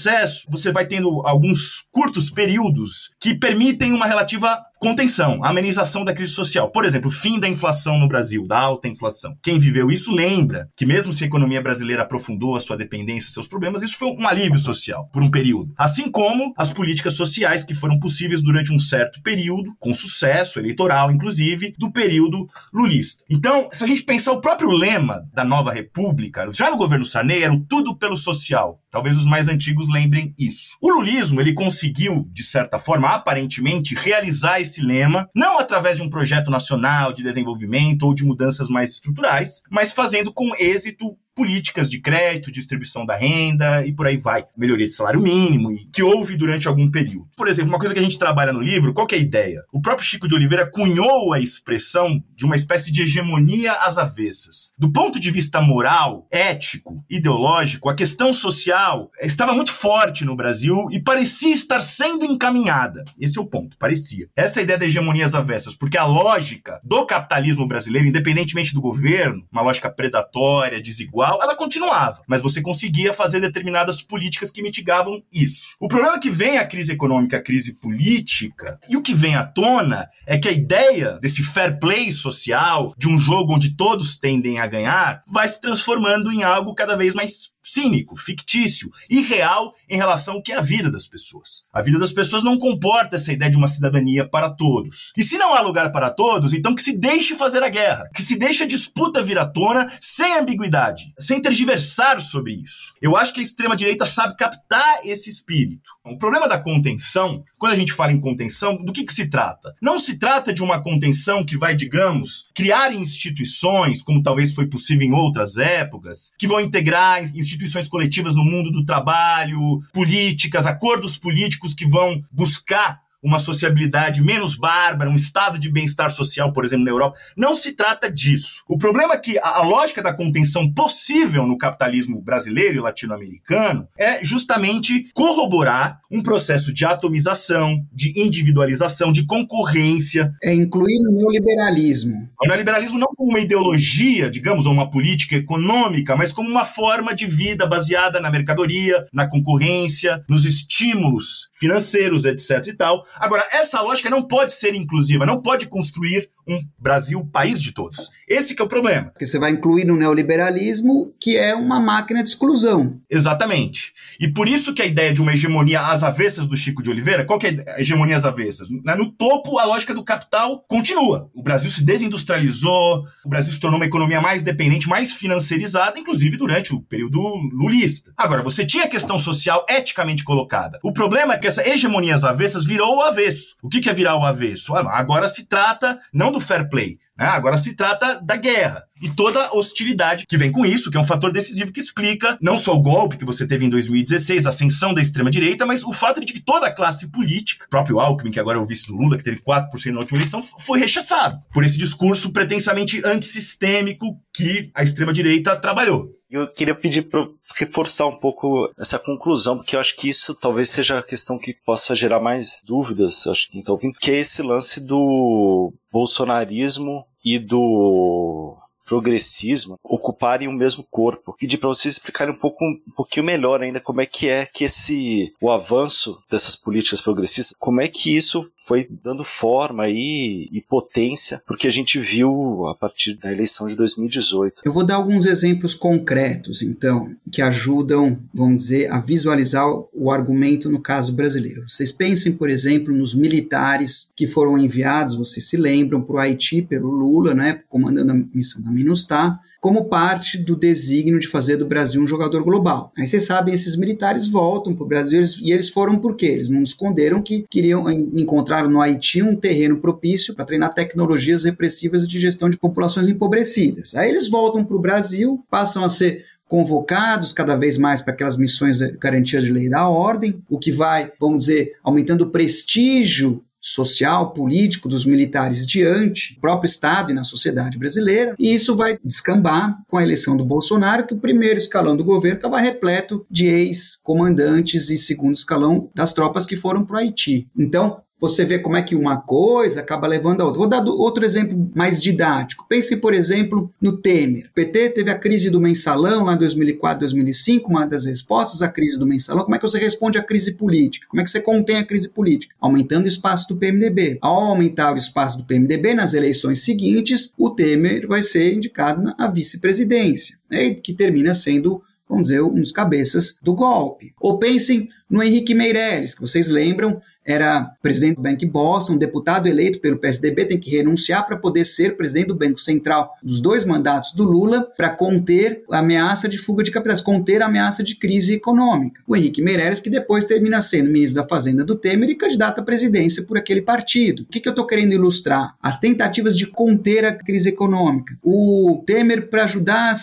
D: você vai tendo alguns curtos períodos que permitem uma relativa contenção, amenização da crise social. Por exemplo, fim da inflação no Brasil, da alta inflação. Quem viveu isso lembra que mesmo se a economia brasileira aprofundou a sua dependência, seus problemas, isso foi um alívio social por um período. Assim como as políticas sociais que foram possíveis durante um certo período, com sucesso eleitoral, inclusive, do período lulista. Então, se a gente pensar o próprio lema da nova república, já no governo Sarney era o tudo pelo social. Talvez os mais antigos lembrem isso. O lulismo, ele conseguiu, de certa forma, aparentemente, realizar esse lema, não através de um projeto nacional de desenvolvimento ou de mudanças mais estruturais, mas fazendo com êxito políticas de crédito, distribuição da renda e por aí vai. Melhoria de salário mínimo, que houve durante algum período. Por exemplo, uma coisa que a gente trabalha no livro, qual é a ideia? O próprio Chico de Oliveira cunhou a expressão de uma espécie de hegemonia às avessas. Do ponto de vista moral, ético, ideológico, a questão social estava muito forte no Brasil e parecia estar sendo encaminhada. Esse é o ponto, parecia. Essa é ideia da hegemonia às avessas, porque a lógica do capitalismo brasileiro, independentemente do governo, uma lógica predatória, desigual, igual, ela continuava, mas você conseguia fazer determinadas políticas que mitigavam isso. O problema é que vem a crise econômica, a crise política, e o que vem à tona é que a ideia desse fair play social, de um jogo onde todos tendem a ganhar, vai se transformando em algo cada vez mais cínico, fictício, irreal em relação ao que é a vida das pessoas. A vida das pessoas não comporta essa ideia de uma cidadania para todos. E se não há lugar para todos, então que se deixe fazer a guerra, que se deixe a disputa vir à tona sem ambiguidade, sem tergiversar sobre isso. Eu acho que a extrema-direita sabe captar esse espírito. O problema da contenção, quando a gente fala em contenção, do que, que se trata? Não se trata de uma contenção que vai, digamos, criar instituições, como talvez foi possível em outras épocas, que vão integrar instituições instituições coletivas no mundo do trabalho, políticas, acordos políticos que vão buscar uma sociabilidade menos bárbara, um estado de bem-estar social, por exemplo, na Europa. Não se trata disso. O problema é que a, a lógica da contenção possível no capitalismo brasileiro e latino-americano é justamente corroborar um processo de atomização, de individualização, de concorrência.
E: É incluir no neoliberalismo.
D: O neoliberalismo não como uma ideologia, digamos, ou uma política econômica, mas como uma forma de vida baseada na mercadoria, na concorrência, nos estímulos financeiros, etc. e tal, Agora, essa lógica não pode ser inclusiva, não pode construir um Brasil país de todos. Esse é o problema.
E: Porque você vai incluir no neoliberalismo, que é uma máquina de exclusão.
D: Exatamente. E por isso que a ideia de uma hegemonia às avessas do Chico de Oliveira, qual que é a hegemonia às avessas? No topo, a lógica do capital continua. O Brasil se desindustrializou, o Brasil se tornou uma economia mais dependente, mais financiarizada, inclusive durante o período lulista. Agora, você tinha a questão social eticamente colocada. O problema é que essa hegemonia às avessas virou avesso. O que é virar o avesso? Ah, agora se trata não do fair play, né? Agora se trata da guerra e toda a hostilidade que vem com isso, que é um fator decisivo que explica não só o golpe que você teve em 2016, a ascensão da extrema-direita, mas o fato de que toda a classe política, próprio Alckmin, que agora é o vice do Lula, que teve 4% na última eleição, foi rechaçado por esse discurso pretensamente antissistêmico que a extrema-direita trabalhou.
B: Eu queria pedir para reforçar um pouco essa conclusão, porque eu acho que isso talvez seja a questão que possa gerar mais dúvidas, acho que está ouvindo, que é esse lance do bolsonarismo e do progressismo ocuparem o mesmo corpo. Pedir para vocês explicarem um pouco um pouquinho melhor ainda como é que é que esse o avanço dessas políticas progressistas, como é que isso foi dando forma e, e potência porque a gente viu a partir da eleição de 2018.
E: Eu vou dar alguns exemplos concretos, então, que ajudam, vamos dizer, a visualizar o argumento no caso brasileiro. Vocês pensem, por exemplo, nos militares que foram enviados, vocês se lembram, para o Haiti pelo Lula, né, comandando a missão da MINUSTAH, como parte do desígnio de fazer do Brasil um jogador global. Aí vocês sabem, esses militares voltam para o Brasil e eles foram por quê? Eles não esconderam que queriam encontrar no Haiti um terreno propício para treinar tecnologias repressivas de gestão de populações empobrecidas. Aí eles voltam para o Brasil, passam a ser convocados cada vez mais para aquelas missões de garantia de lei da ordem, o que vai, vamos dizer, aumentando o prestígio social, político dos militares diante do próprio Estado e na sociedade brasileira, e isso vai descambar com a eleição do Bolsonaro, que o primeiro escalão do governo estava repleto de ex-comandantes e segundo escalão das tropas que foram para o Haiti. Então, você vê como é que uma coisa acaba levando a outra. Vou dar outro exemplo mais didático. Pense, por exemplo, no Temer. O PT teve a crise do mensalão lá em 2004, 2005, uma das respostas à crise do mensalão. Como é que você responde à crise política? Como é que você contém a crise política? Aumentando o espaço do PMDB. Ao aumentar o espaço do PMDB nas eleições seguintes, o Temer vai ser indicado à vice-presidência, né, que termina sendo vamos dizer, dos cabeças do golpe. Ou pensem no Henrique Meirelles, que vocês lembram, era presidente do Bank Boston, deputado eleito pelo PSDB tem que renunciar para poder ser presidente do Banco Central dos dois mandatos do Lula para conter a ameaça de fuga de capitais, conter a ameaça de crise econômica. O Henrique Meirelles, que depois termina sendo ministro da Fazenda do Temer e candidato à presidência por aquele partido. O que, que eu estou querendo ilustrar? As tentativas de conter a crise econômica. O Temer para ajudar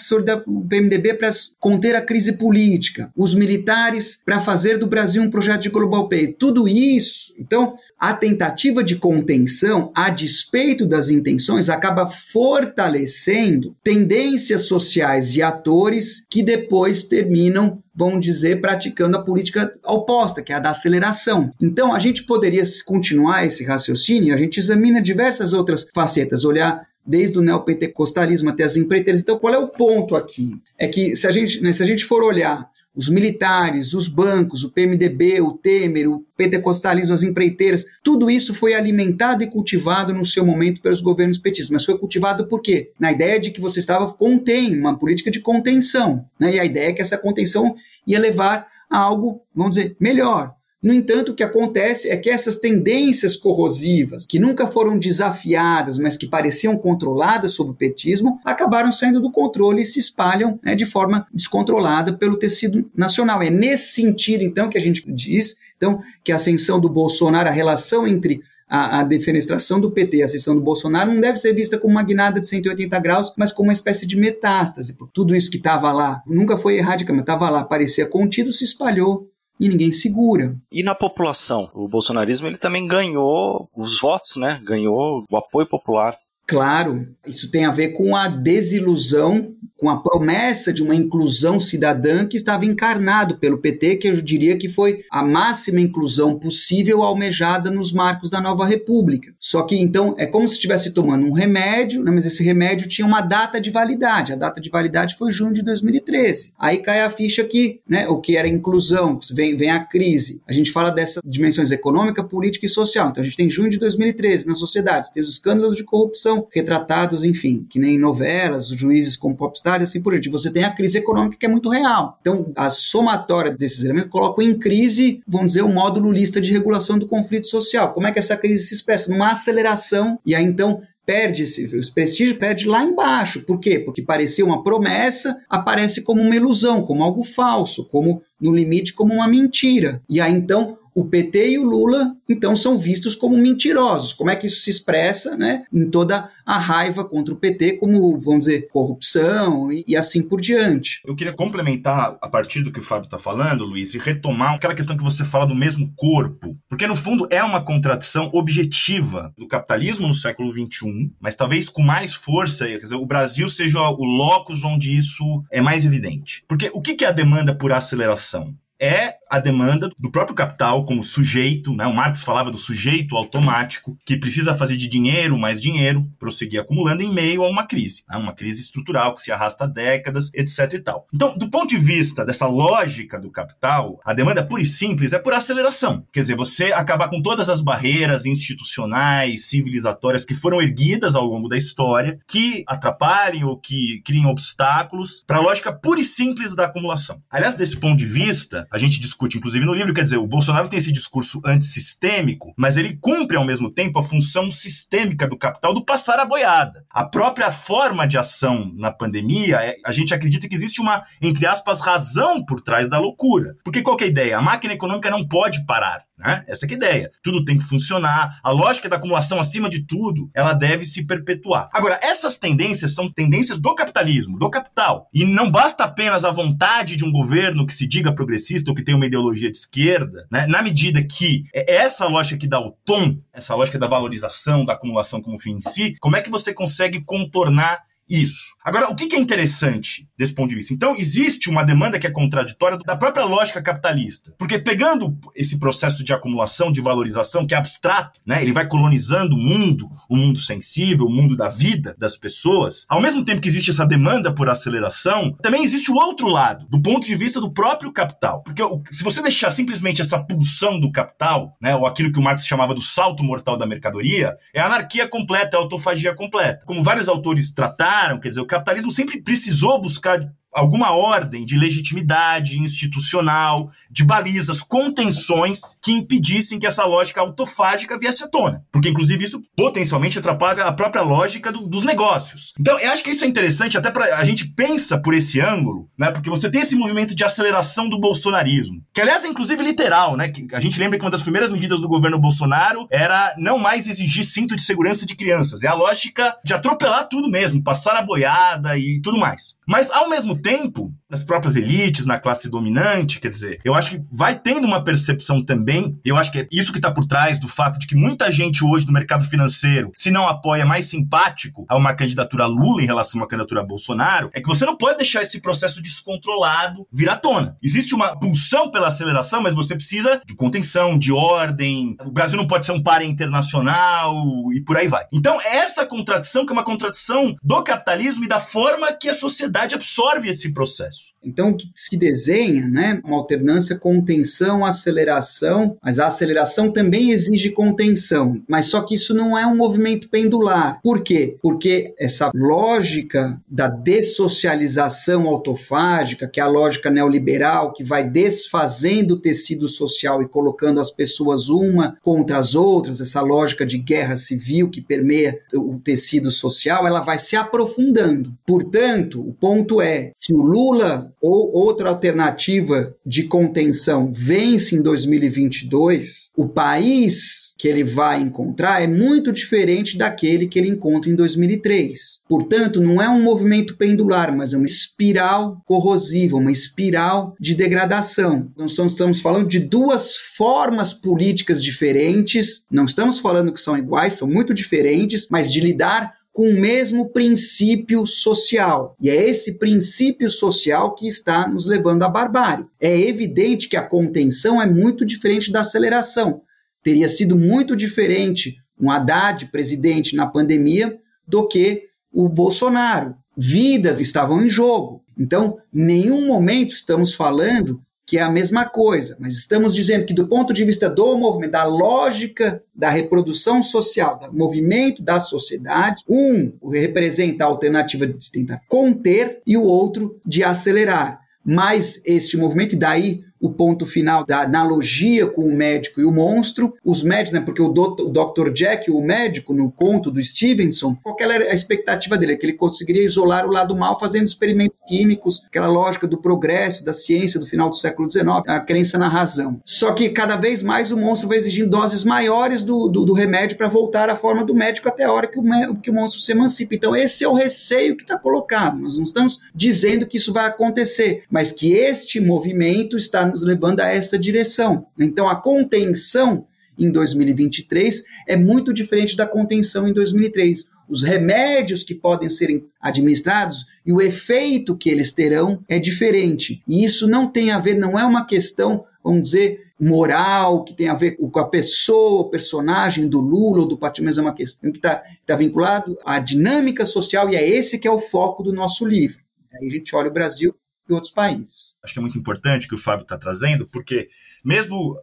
E: o PMDB para conter a crise política. Os militares para fazer do Brasil um projeto de global pay. Tudo isso isso. Então, a tentativa de contenção, a despeito das intenções, acaba fortalecendo tendências sociais e atores que depois terminam vamos dizer, praticando a política oposta, que é a da aceleração. Então, a gente poderia continuar esse raciocínio, a gente examina diversas outras facetas, olhar desde o neopentecostalismo até as empreiteiras. Então, qual é o ponto aqui? É que se a gente, né, se a gente for olhar os militares, os bancos, o PMDB, o Temer, o pentecostalismo, as empreiteiras, tudo isso foi alimentado e cultivado no seu momento pelos governos petistas. Mas foi cultivado por quê? Na ideia de que você estava contém, uma política de contenção. Né? E a ideia é que essa contenção ia levar a algo, vamos dizer, melhor. No entanto, o que acontece é que essas tendências corrosivas, que nunca foram desafiadas, mas que pareciam controladas sob o petismo, acabaram saindo do controle e se espalham né, de forma descontrolada pelo tecido nacional. É nesse sentido, então, que a gente diz então, que a ascensão do Bolsonaro, a relação entre a, a, defenestração do PT e a ascensão do Bolsonaro não deve ser vista como uma guinada de 180 graus, mas como uma espécie de metástase. Tudo isso que estava lá nunca foi erradicado, mas estava lá, parecia contido, se espalhou e ninguém segura.
B: E na população? O bolsonarismo ele também ganhou os votos, né? Ganhou o apoio popular.
E: Claro, isso tem a ver com a desilusão com a promessa de uma inclusão cidadã que estava encarnado pelo PT, que eu diria que foi a máxima inclusão possível almejada nos marcos da nova república. Só que então é como se estivesse tomando um remédio, né, mas esse remédio tinha uma data de validade. A data de validade foi junho de 2013. Aí cai a ficha que, né, o que era inclusão, vem, vem a crise. A gente fala dessas dimensões econômica, política e social. Então a gente tem junho de 2013 na sociedade, tem os escândalos de corrupção retratados, enfim, que nem novelas, juízes como popstar e assim por diante. Você tem a crise econômica que é muito real. Então, a somatória desses elementos coloca em crise, vamos dizer, o módulo lista de regulação do conflito social. Como é que essa crise se expressa? Numa aceleração, e aí então perde-se, o prestígio perde lá embaixo. Por quê? Porque parecia uma promessa, aparece como uma ilusão, como algo falso, como no limite como uma mentira. E aí então o PT e o Lula, então, são vistos como mentirosos. Como é que isso se expressa né, em toda a raiva contra o PT, como, vamos dizer, corrupção e, e assim por diante?
D: Eu queria complementar, a partir do que o Fábio está falando, Luiz, e retomar aquela questão que você fala do mesmo corpo. Porque, no fundo, é uma contradição objetiva do capitalismo no século XXI, mas talvez com mais força, quer dizer, o Brasil seja o locus onde isso é mais evidente. Porque o que é a demanda por aceleração? é a demanda do próprio capital como sujeito, né? O Marx falava do sujeito automático que precisa fazer de dinheiro mais dinheiro, prosseguir acumulando em meio a uma crise, né? uma crise estrutural que se arrasta décadas, etc e tal. Então, do ponto de vista dessa lógica do capital, a demanda pura e simples é por aceleração. Quer dizer, você acabar com todas as barreiras institucionais, civilizatórias que foram erguidas ao longo da história, que atrapalhem ou que criem obstáculos para a lógica pura e simples da acumulação. Aliás, desse ponto de vista, a gente discute inclusive no livro, quer dizer, o Bolsonaro tem esse discurso antissistêmico, mas ele cumpre ao mesmo tempo a função sistêmica do capital do passar a boiada. A própria forma de ação na pandemia, é, a gente acredita que existe uma, entre aspas, razão por trás da loucura. Porque qual é a ideia? A máquina econômica não pode parar. Né? Essa é a ideia. Tudo tem que funcionar. A lógica da acumulação, acima de tudo, ela deve se perpetuar. Agora, essas tendências são tendências do capitalismo, do capital. E não basta apenas a vontade de um governo que se diga progressista ou que tem uma ideologia de esquerda, né? na medida que é essa lógica que dá o tom, essa lógica da valorização, da acumulação como fim em si, como é que você consegue contornar isso. Agora, o que é interessante desse ponto de vista? Então, existe uma demanda que é contraditória da própria lógica capitalista. Porque pegando esse processo de acumulação, de valorização, que é abstrato, né? Ele vai colonizando o mundo, o mundo sensível, o mundo da vida das pessoas. Ao mesmo tempo que existe essa demanda por aceleração, também existe o outro lado, do ponto de vista do próprio capital. Porque se você deixar simplesmente essa pulsão do capital, né? Ou aquilo que o Marx chamava do salto mortal da mercadoria, é anarquia completa, é autofagia completa. Como vários autores trataram, quer dizer, capitalismo sempre precisou buscar alguma ordem de legitimidade institucional, de balizas, contenções que impedissem que essa lógica autofágica viesse à tona. Porque, inclusive, isso potencialmente atrapalha a própria lógica do, dos negócios. Então, eu acho que isso é interessante, até para a gente pensa por esse ângulo, né? Porque você tem esse movimento de aceleração do bolsonarismo, que, aliás, é inclusive literal, né? Que a gente lembra que uma das primeiras medidas do governo Bolsonaro era não mais exigir cinto de segurança de crianças. É a lógica de atropelar tudo mesmo, passar a boiada e tudo mais. Mas, ao mesmo tempo, nas próprias elites, na classe dominante, quer dizer, eu acho que vai tendo uma percepção também, eu acho que é isso que está por trás do fato de que muita gente hoje no mercado financeiro, se não apoia mais simpático a uma candidatura Lula em relação a uma candidatura Bolsonaro, é que você não pode deixar esse processo descontrolado vir à tona. Existe uma pulsão pela aceleração, mas você precisa de contenção, de ordem. O Brasil não pode ser um par internacional e por aí vai. Então, essa contradição que é uma contradição do capitalismo e da forma que a sociedade absorve esse processo.
E: Então, o que se desenha, né, uma alternância contenção, aceleração, mas a aceleração também exige contenção, mas só que isso não é um movimento pendular. Por quê? Porque essa lógica da dessocialização autofágica, que é a lógica neoliberal que vai desfazendo o tecido social e colocando as pessoas uma contra as outras, essa lógica de guerra civil que permeia o tecido social, ela vai se aprofundando. Portanto, o ponto é, se o Lula ou outra alternativa de contenção vence em 2022, o país que ele vai encontrar é muito diferente daquele que ele encontra em 2003. Portanto, não é um movimento pendular, mas é uma espiral corrosiva, uma espiral de degradação. Nós estamos falando de duas formas políticas diferentes, não estamos falando que são iguais, são muito diferentes, mas de lidar com o mesmo princípio social. E é esse princípio social que está nos levando à barbárie. É evidente que a contenção é muito diferente da aceleração. Teria sido muito diferente um Haddad presidente na pandemia do que o Bolsonaro. Vidas estavam em jogo. Então, em nenhum momento estamos falando que é a mesma coisa, mas estamos dizendo que, do ponto de vista do movimento, da lógica da reprodução social, do movimento da sociedade, um representa a alternativa de tentar conter e o outro de acelerar. Mas este movimento, e daí o ponto final da analogia com o médico e o monstro. Os médicos, né, porque o, o Dr. Jack, o médico, no conto do Stevenson, qual era a expectativa dele? Que ele conseguiria isolar o lado mal fazendo experimentos químicos, aquela lógica do progresso, da ciência do final do século XIX, a crença na razão. Só que cada vez mais o monstro vai exigindo doses maiores do, do, do remédio para voltar à forma do médico até a hora que o, que o monstro se emancipa. Então, esse é o receio que está colocado. Nós não estamos dizendo que isso vai acontecer, mas que este movimento está nos levando a essa direção. Então, a contenção em 2023 é muito diferente da contenção em 2003. Os remédios que podem ser administrados e o efeito que eles terão é diferente. E isso não tem a ver, não é uma questão, vamos dizer, moral, que tem a ver com a pessoa, o personagem do Lula ou do partido, mas é uma questão que está tá vinculado à dinâmica social e é esse que é o foco do nosso livro. Aí a gente olha o Brasil e outros países.
D: Acho que é muito importante que o Fábio está trazendo, porque mesmo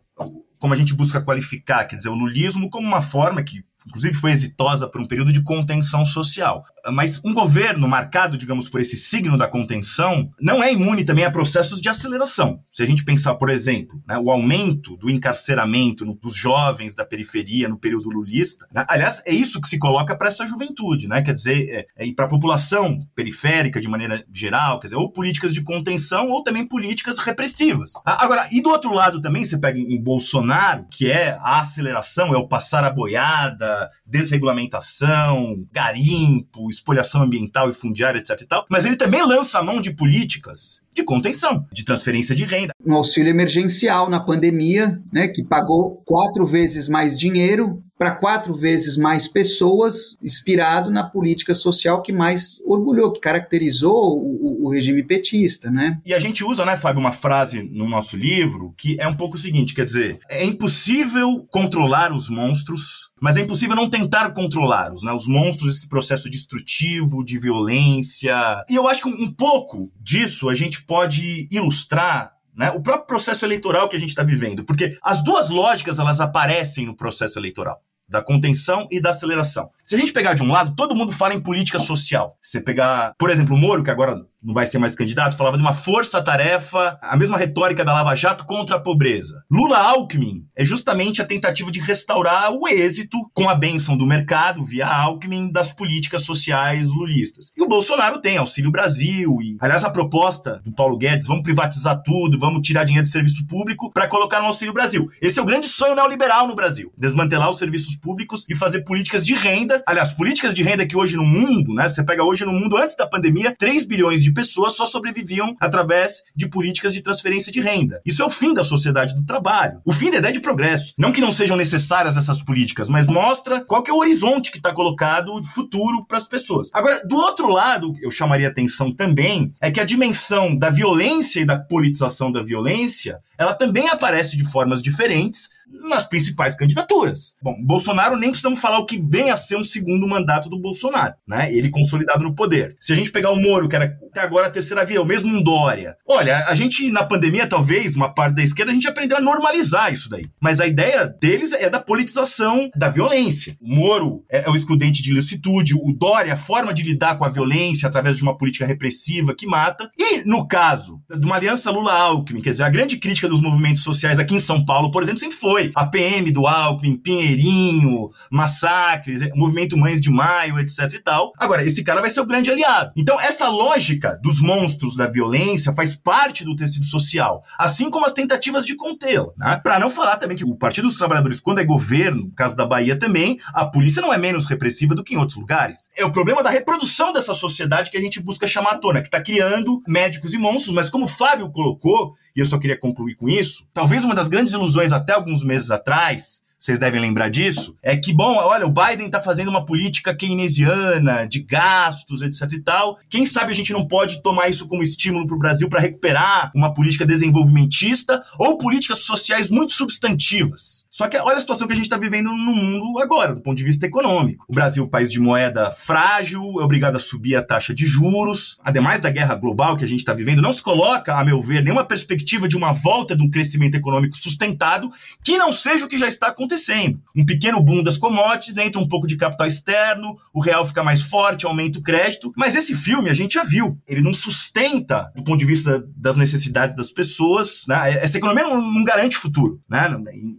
D: como a gente busca qualificar, quer dizer, o lulismo como uma forma que inclusive foi exitosa por um período de contenção social. Mas um governo marcado, digamos, por esse signo da contenção, não é imune também a processos de aceleração. Se a gente pensar, por exemplo, né, o aumento do encarceramento no, dos jovens da periferia no período lulista, né, aliás, é isso que se coloca para essa juventude, né? Quer dizer, é, é, para a população periférica de maneira geral, quer dizer, ou políticas de contenção ou também políticas repressivas. Agora, e do outro lado também, você pega um Bolsonaro, que é a aceleração, é o passar a boiada, desregulamentação, garimpo, espoliação ambiental e fundiária, etc e tal, mas ele também lança a mão de políticas de contenção, de transferência de renda.
E: Um auxílio emergencial na pandemia, né, que pagou quatro vezes mais dinheiro para quatro vezes mais pessoas, inspirado na política social que mais orgulhou, que caracterizou o, o, regime petista, né?
D: E a gente usa, né, Fábio, uma frase no nosso livro que é um pouco o seguinte, quer dizer, é impossível controlar os monstros, mas é impossível não tentar controlá-los, né? Os monstros, esse processo destrutivo, de violência. E eu acho que um pouco disso a gente pode ilustrar né? O próprio processo eleitoral que a gente está vivendo, porque as duas lógicas elas aparecem no processo eleitoral da contenção e da aceleração. Se a gente pegar de um lado, todo mundo fala em política social. Se você pegar, por exemplo, o Moro, que agora não vai ser mais candidato, falava de uma força-tarefa, a mesma retórica da Lava Jato contra a pobreza. Lula Alckmin é justamente a tentativa de restaurar o êxito, com a benção do mercado, via Alckmin, das políticas sociais lulistas. E o Bolsonaro tem Auxílio Brasil, e, aliás, a proposta do Paulo Guedes, vamos privatizar tudo, vamos tirar dinheiro do serviço público para colocar no Auxílio Brasil. Esse é o grande sonho neoliberal no Brasil, desmantelar os serviços públicos e fazer políticas de renda. Aliás, políticas de renda que hoje no mundo, né, você pega hoje no mundo, antes da pandemia, 3 bilhões de de pessoas só sobreviviam através de políticas de transferência de renda. Isso é o fim da sociedade do trabalho. O fim da ideia de progresso. Não que não sejam necessárias essas políticas, mas mostra qual que é o horizonte que está colocado de futuro para as pessoas. Agora, do outro lado, eu chamaria atenção também, é que a dimensão da violência e da politização da violência, ela também aparece de formas diferentes nas principais candidaturas. Bom, Bolsonaro nem precisamos falar o que vem a ser um segundo mandato do Bolsonaro, né? Ele consolidado no poder. Se a gente pegar o Moro, que era até agora a terceira via, o mesmo um Dória. Olha, a gente na pandemia, talvez, uma parte da esquerda, a gente aprendeu a normalizar isso daí. Mas a ideia deles é da politização da violência. O Moro é, é o excludente de ilicitude, o Dória, a forma de lidar com a violência através de uma política repressiva que mata. E, no caso de uma aliança Lula-Alckmin, quer dizer, a grande crítica dos movimentos sociais aqui em São Paulo, por exemplo, sempre foi foi a PM do Alckmin, Pinheirinho, massacres, movimento Mães de Maio, etc e tal. Agora, esse cara vai ser o grande aliado. Então, essa lógica dos monstros da violência faz parte do tecido social, assim como as tentativas de contê-la. Né? Para não falar também que o Partido dos Trabalhadores, quando é governo, no caso da Bahia também, a polícia não é menos repressiva do que em outros lugares. É o problema da reprodução dessa sociedade que a gente busca chamar à tona, que está criando médicos e monstros, mas como o Fábio colocou, e eu só queria concluir com isso, talvez uma das grandes ilusões até alguns meses atrás vocês devem lembrar disso, é que, bom, olha, o Biden está fazendo uma política keynesiana, de gastos, etc e tal. Quem sabe a gente não pode tomar isso como estímulo para o Brasil para recuperar uma política desenvolvimentista ou políticas sociais muito substantivas. Só que olha a situação que a gente está vivendo no mundo agora, do ponto de vista econômico. O Brasil, um país de moeda frágil, é obrigado a subir a taxa de juros. Ademais da guerra global que a gente está vivendo, não se coloca, a meu ver, nenhuma perspectiva de uma volta de um crescimento econômico sustentado que não seja o que já está acontecendo acontecendo. Um pequeno boom das commodities, entra um pouco de capital externo, o real fica mais forte, aumenta o crédito. Mas esse filme a gente já viu. Ele não sustenta, do ponto de vista das necessidades das pessoas. Né? Essa economia não, não garante futuro. Né?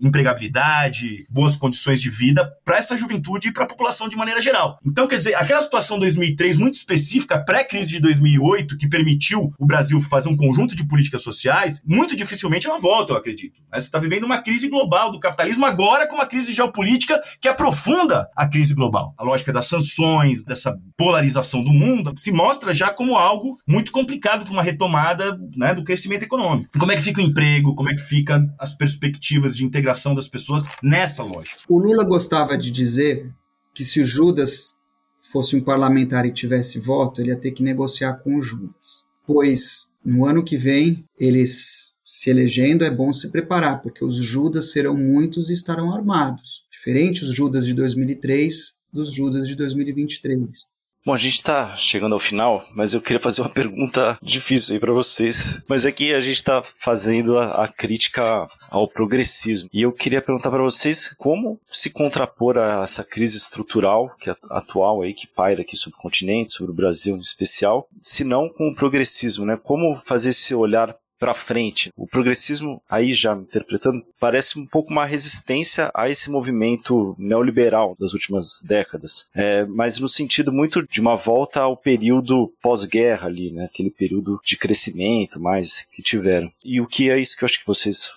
D: Empregabilidade, boas condições de vida para essa juventude e para a população de maneira geral. Então, quer dizer, aquela situação 2003 muito específica, pré-crise de 2008, que permitiu o Brasil fazer um conjunto de políticas sociais, muito dificilmente ela volta, eu acredito. Você está vivendo uma crise global do capitalismo agora agora com uma crise geopolítica que aprofunda a crise global. A lógica das sanções, dessa polarização do mundo, se mostra já como algo muito complicado para uma retomada né, do crescimento econômico. Como é que fica o emprego? Como é que ficam as perspectivas de integração das pessoas nessa lógica?
E: O Lula gostava de dizer que se o Judas fosse um parlamentar e tivesse voto, ele ia ter que negociar com o Judas. Pois no ano que vem eles se elegendo, é bom se preparar, porque os Judas serão muitos e estarão armados. Diferente os Judas de 2003 dos Judas de 2023.
B: Bom, a gente está chegando ao final, mas eu queria fazer uma pergunta difícil aí para vocês. Mas aqui a gente está fazendo a, a, crítica ao progressismo. E eu queria perguntar para vocês como se contrapor a essa crise estrutural que é atual aí, que paira aqui sobre o continente, sobre o Brasil em especial, se não com o progressismo, né? Como fazer esse olhar para frente. O progressismo, aí já interpretando, parece um pouco uma resistência a esse movimento neoliberal das últimas décadas, é, mas no sentido muito de uma volta ao período pós-guerra ali, né? Aquele período de crescimento mais que tiveram. E o que é isso que eu acho que vocês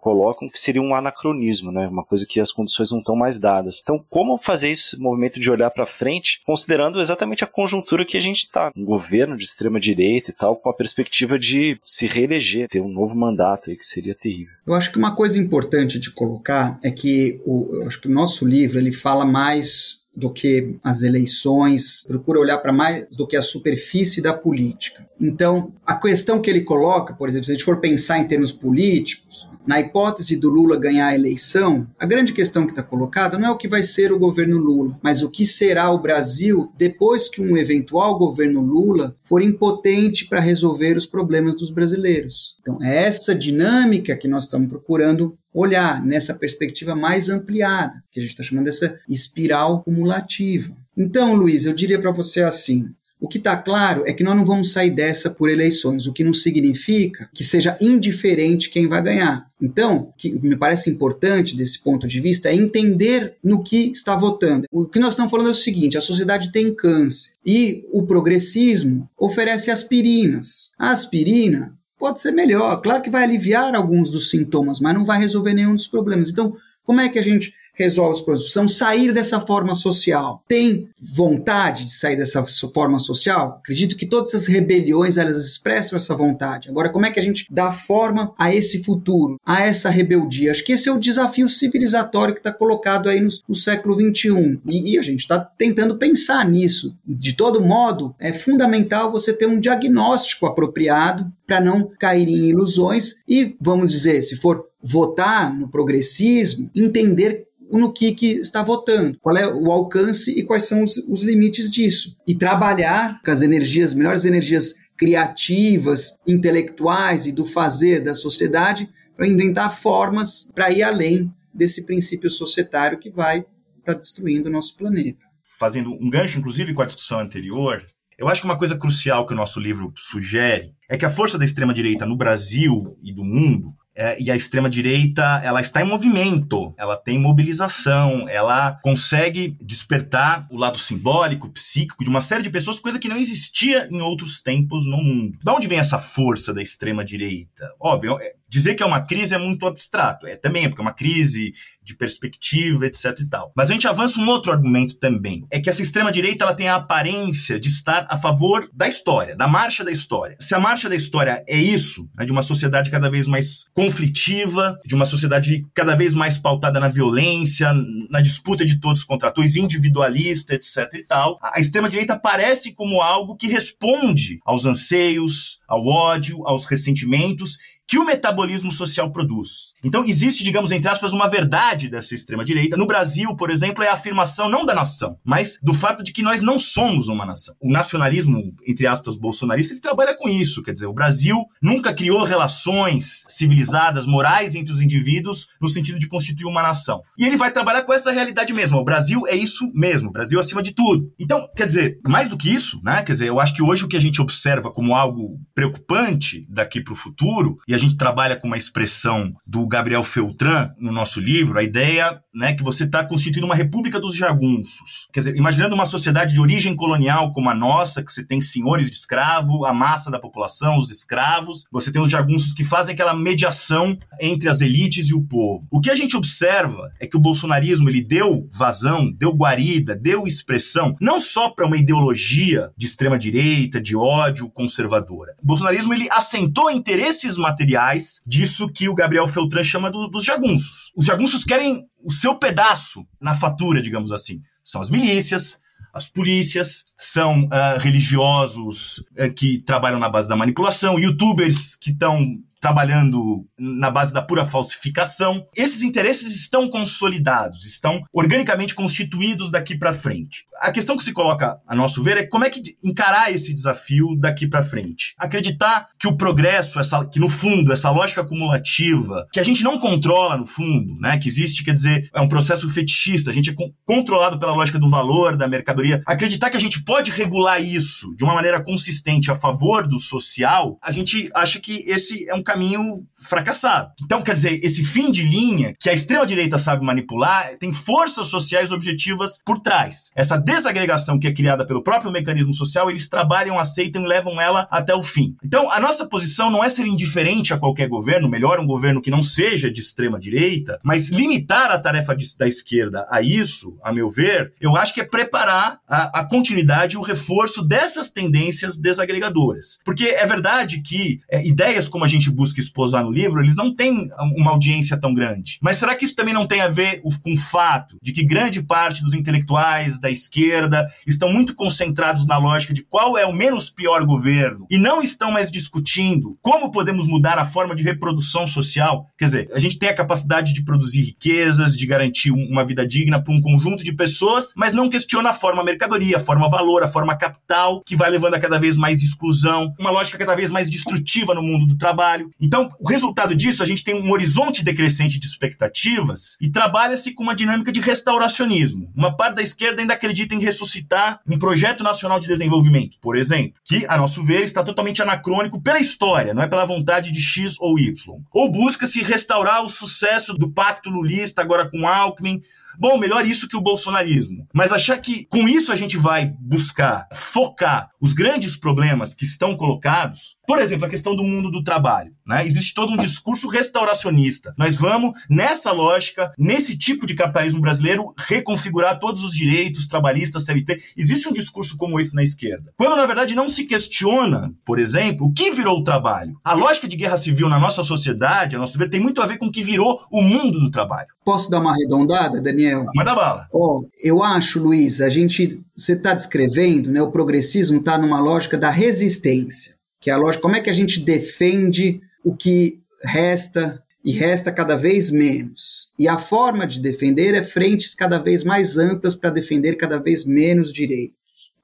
B: colocam que seria um anacronismo, né? Uma coisa que as condições não estão mais dadas. Então, como fazer esse movimento de olhar para frente, considerando exatamente a conjuntura que a gente está, um governo de extrema direita e tal, com a perspectiva de se reeleger, ter um novo mandato aí que seria terrível.
E: Eu acho que uma coisa importante de colocar é que o, eu acho que o nosso livro ele fala mais do que as eleições, procura olhar para mais do que a superfície da política. Então, a questão que ele coloca, por exemplo, se a gente for pensar em termos políticos, na hipótese do Lula ganhar a eleição, a grande questão que está colocada não é o que vai ser o governo Lula, mas o que será o Brasil depois que um eventual governo Lula for impotente para resolver os problemas dos brasileiros. Então, é essa dinâmica que nós estamos procurando olhar nessa perspectiva mais ampliada, que a gente está chamando dessa espiral cumulativa. Então, Luiz, eu diria para você assim: o que está claro é que nós não vamos sair dessa por eleições, o que não significa que seja indiferente quem vai ganhar. Então, o que me parece importante desse ponto de vista é entender no que está votando. O que nós estamos falando é o seguinte: a sociedade tem câncer e o progressismo oferece aspirinas. A aspirina pode ser melhor. Claro que vai aliviar alguns dos sintomas, mas não vai resolver nenhum dos problemas. Então, como é que a gente resolve os problemas? Precisamos sair dessa forma social. Tem vontade de sair dessa forma social? Acredito que todas essas rebeliões elas expressam essa vontade. Agora, como é que a gente dá forma a esse futuro, a essa rebeldia? Acho que esse é o desafio civilizatório que está colocado aí no, no século XXI. E, e a gente está tentando pensar nisso. De todo modo, é fundamental você ter um diagnóstico apropriado para não cair em ilusões e, vamos dizer, se for votar no progressismo, entender no que, que está votando, qual é o alcance e quais são os, os limites disso. E trabalhar com as energias, melhores energias criativas, intelectuais e do fazer da sociedade para inventar formas para ir além desse princípio societário que vai estar tá destruindo o nosso planeta.
D: Fazendo um gancho, inclusive, com a discussão anterior, eu acho que uma coisa crucial que o nosso livro sugere é que a força da extrema-direita no Brasil e do mundo é, e a extrema-direita, ela está em movimento, ela tem mobilização, ela consegue despertar o lado simbólico, psíquico de uma série de pessoas, coisa que não existia em outros tempos no mundo. De onde vem essa força da extrema-direita? Óbvio, é, Dizer que é uma crise é muito abstrato. É também, porque é uma crise de perspectiva, etc e tal. Mas a gente avança um outro argumento também. É que essa extrema-direita ela tem a aparência de estar a favor da história, da marcha da história. Se a marcha da história é isso, né, de uma sociedade cada vez mais conflitiva, de uma sociedade cada vez mais pautada na violência, na disputa de todos contra todos, individualista, etc e tal, a extrema-direita aparece como algo que responde aos anseios, ao ódio, aos ressentimentos que o metabolismo social produz. Então, existe, digamos, entre aspas, uma verdade dessa extrema-direita. No Brasil, por exemplo, é a afirmação não da nação, mas do fato de que nós não somos uma nação. O nacionalismo, entre aspas, bolsonarista, ele trabalha com isso. Quer dizer, o Brasil nunca criou relações civilizadas, morais entre os indivíduos no sentido de constituir uma nação. E ele vai trabalhar com essa realidade mesmo. O Brasil é isso mesmo. O Brasil acima de tudo. Então, quer dizer, mais do que isso, né? Quer dizer, eu acho que hoje o que a gente observa como algo preocupante daqui para o futuro, e a gente trabalha com uma expressão do Gabriel Feltran no nosso livro, a ideia né, que você está constituindo uma república dos jagunços. Quer dizer, imaginando uma sociedade de origem colonial como a nossa, que você tem senhores de escravo, a massa da população, os escravos, você tem os jagunços que fazem aquela mediação entre as elites e o povo. O que a gente observa é que o bolsonarismo ele deu vazão, deu guarida, deu expressão, não só para uma ideologia de extrema direita, de ódio conservadora. O bolsonarismo ele assentou interesses materiais materiais disso que o Gabriel Feltran chama do, dos jagunços. Os jagunços querem o seu pedaço na fatura, digamos assim. São as milícias, as polícias, são uh, religiosos uh, que trabalham na base da manipulação, youtubers que estão trabalhando na base da pura falsificação. Esses interesses estão consolidados, estão organicamente constituídos daqui para frente. A questão que se coloca, a nosso ver, é como é que encarar esse desafio daqui para frente. Acreditar que o progresso, essa, que no fundo, essa lógica acumulativa, que a gente não controla no fundo, né, que existe, quer dizer, é um processo fetichista, a gente é controlado pela lógica do valor, da mercadoria. Acreditar que a gente pode regular isso de uma maneira consistente a favor do social, a gente acha que esse é um caminho fracassado. Então, quer dizer, esse fim de linha que a extrema-direita sabe manipular tem forças sociais objetivas por trás. Essa desagregação que é criada pelo próprio mecanismo social, eles trabalham, aceitam e levam ela até o fim. Então, a nossa posição não é ser indiferente a qualquer governo, melhor um governo que não seja de extrema direita, mas limitar a tarefa de, da esquerda a isso, a meu ver, eu acho que é preparar a, a continuidade e o reforço dessas tendências desagregadoras. Porque é verdade que é, ideias como a gente busca esposar no livro, eles não têm uma audiência tão grande. Mas será que isso também não tem a ver com o fato de que grande parte dos intelectuais da esquerda estão muito concentrados na lógica de qual é o menos pior governo e não estão mais discutindo como podemos mudar a forma de reprodução social? Quer dizer, a gente tem a capacidade de produzir riquezas, de garantir uma vida digna para um conjunto de pessoas, mas não questiona a forma mercadoria, a forma valor, a forma capital, que vai levando a cada vez mais exclusão, uma lógica cada vez mais destrutiva no mundo do trabalho. Então, o resultado disso, a gente tem um horizonte decrescente de expectativas e trabalha-se com uma dinâmica de restauracionismo. Uma parte da esquerda ainda acredita em ressuscitar um projeto nacional de desenvolvimento, por exemplo, que, a nosso ver, está totalmente anacrônico pela história, não é pela vontade de X ou Y. Ou busca-se restaurar o sucesso do pacto lulista agora com Alckmin, Bom, melhor isso que o bolsonarismo. Mas achar que com isso a gente vai buscar focar os grandes problemas que estão colocados, por exemplo, a questão do mundo do trabalho. Né? Existe todo um discurso restauracionista. Nós vamos, nessa lógica, nesse tipo de capitalismo brasileiro, reconfigurar todos os direitos trabalhistas, CLT. Existe um discurso como esse na esquerda. Quando, na verdade, não se questiona, por exemplo, o que virou o trabalho. A lógica de guerra civil na nossa sociedade, a nosso ver, tem muito a ver com o que virou o mundo do trabalho.
E: Posso dar uma arredondada, Daniel?
D: Manda bala.
E: Ó, oh, eu acho, Luiz, a gente, você está descrevendo, né? O progressismo está numa lógica da resistência, que é a lógica como é que a gente defende o que resta e resta cada vez menos. E a forma de defender é frentes cada vez mais amplas para defender cada vez menos direitos.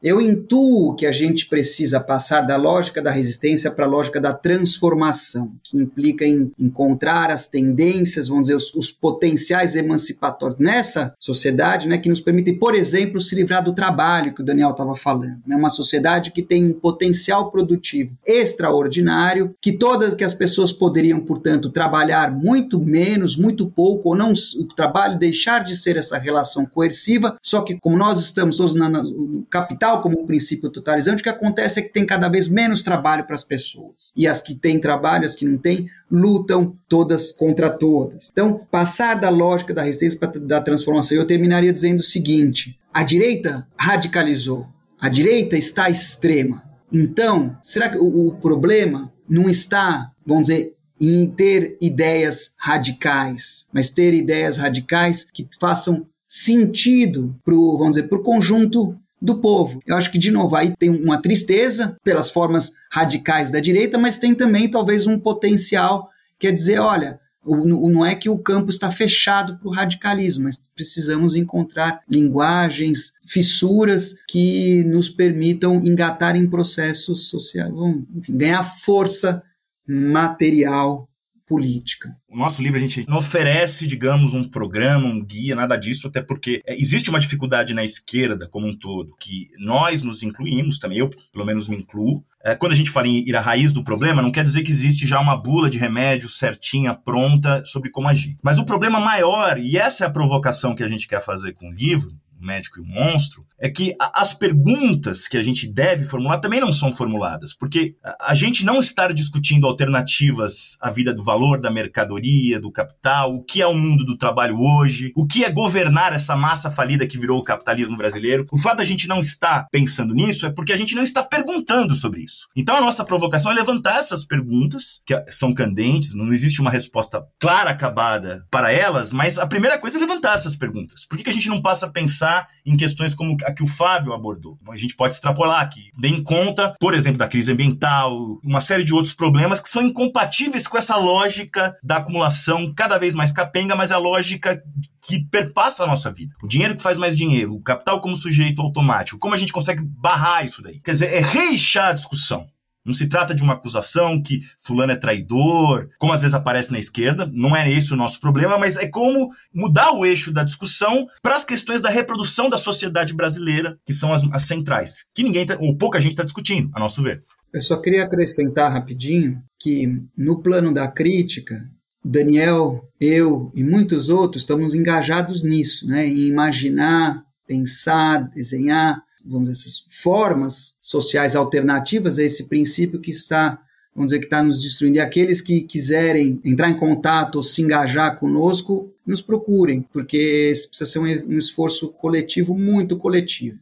E: Eu intuo que a gente precisa passar da lógica da resistência para a lógica da transformação, que implica em encontrar as tendências, vamos dizer, os, os, potenciais emancipatórios nessa sociedade, né, que nos permitem, por exemplo, se livrar do trabalho que o Daniel estava falando. Né, uma sociedade que tem um potencial produtivo extraordinário, que todas que as pessoas poderiam, portanto, trabalhar muito menos, muito pouco, ou não o trabalho deixar de ser essa relação coerciva, só que como nós estamos todos no capital como um princípio totalizante, o que acontece é que tem cada vez menos trabalho para as pessoas. E as que têm trabalho, as que não têm, lutam todas contra todas. Então, passar da lógica da resistência para da transformação, eu terminaria dizendo o seguinte: a direita radicalizou, a direita está extrema. Então, será que o, o problema não está, vamos dizer, em ter ideias radicais, mas ter ideias radicais que façam sentido para vamos dizer, para o conjunto do povo. Eu acho que, de novo, aí tem uma tristeza pelas formas radicais da direita, mas tem também talvez um potencial, quer dizer, olha, não é que o campo está fechado para o radicalismo, mas precisamos encontrar linguagens, fissuras que nos permitam engatar em processos sociais, enfim, ganhar força material política.
D: O nosso livro a gente não oferece, digamos, um programa, um guia, nada disso, até porque é, existe uma dificuldade na esquerda como um todo, que nós nos incluímos, também eu pelo menos me incluo. É, quando a gente fala em ir à raiz do problema, não quer dizer que existe já uma bula de remédio certinha, pronta, sobre como agir. Mas o problema maior, e essa é a provocação que a gente quer fazer com o livro, médico e o monstro, é que as perguntas que a gente deve formular também não são formuladas, porque a gente não está discutindo alternativas à vida do valor, da mercadoria, do capital, o que é o mundo do trabalho hoje, o que é governar essa massa falida que virou o capitalismo brasileiro. O fato da gente não estar pensando nisso é porque a gente não está perguntando sobre isso. Então a nossa provocação é levantar essas perguntas, que são candentes, não existe uma resposta clara, acabada para elas, mas a primeira coisa é levantar essas perguntas. Por que, que a gente não passa a pensar em questões como a que o Fábio abordou. A gente pode extrapolar aqui, bem conta, por exemplo, da crise ambiental, uma série de outros problemas que são incompatíveis com essa lógica da acumulação cada vez mais capenga, mas a lógica que perpassa a nossa vida. O dinheiro que faz mais dinheiro, o capital como sujeito automático, como a gente consegue barrar isso daí? Quer dizer, é reixar a discussão. Não se trata de uma acusação que fulano é traidor, como às vezes aparece na esquerda, não é esse o nosso problema, mas é como mudar o eixo da discussão para as questões da reprodução da sociedade brasileira, que são as, as centrais, que ninguém, tá, ou pouca gente está discutindo, a nosso ver.
E: Eu só queria acrescentar rapidinho que no plano da crítica, Daniel, eu e muitos outros estamos engajados nisso, né, em imaginar pensar, desenhar, vamos dizer, essas formas sociais alternativas a esse princípio que está, vamos dizer, que está nos destruindo. E aqueles que quiserem entrar em contato ou se engajar conosco, nos procurem, porque precisa ser um esforço coletivo, muito coletivo.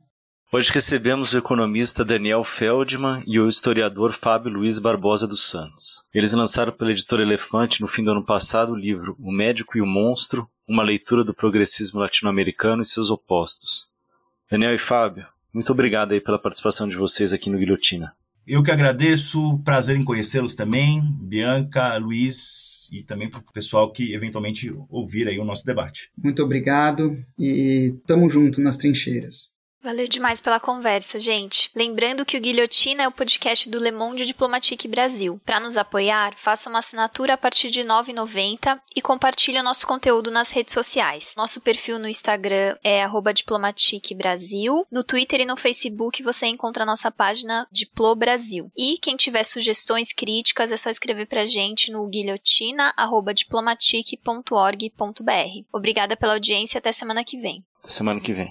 B: Hoje recebemos o economista Daniel Feldman e o historiador Fábio Luiz Barbosa dos Santos. Eles lançaram pela editora Elefante no fim do ano passado o livro O Médico e o Monstro, uma leitura do progressismo latino-americano e seus opostos. Daniel e Fábio, muito obrigado aí pela participação de vocês aqui no Guilhotina.
D: Eu que agradeço, prazer em conhecê-los também, Bianca, Luiz e também para o pessoal que eventualmente ouvir aí o nosso debate.
E: Muito obrigado e tamo junto nas trincheiras.
C: Valeu demais pela conversa, gente. Lembrando que o Guilhotina é o podcast do Le Monde Diplomatique Brasil. Para nos apoiar, faça uma assinatura a partir de R$ 9,90 e compartilhe o nosso conteúdo nas redes sociais. Nosso perfil no Instagram é Diplomatique Brasil. No Twitter e no Facebook você encontra a nossa página Diplo Brasil. E quem tiver sugestões, críticas, é só escrever pra gente no guilhotina.diplomatique.org.br. Obrigada pela audiência até semana que vem.
B: Até semana que vem.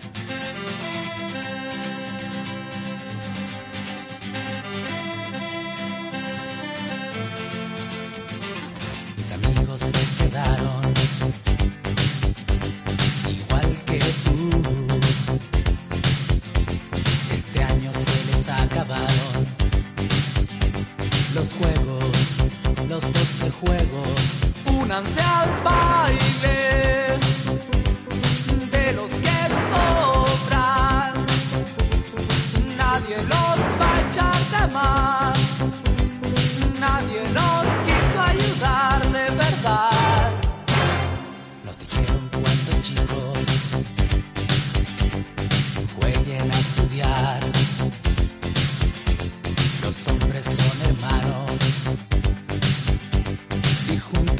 F: Los juegos, los doce juegos. Únanse al baile de los que sobran. Nadie los va a echar de más. Nadie nos quiso ayudar de verdad. Nos dijeron cuando chicos jueguen a estudiar.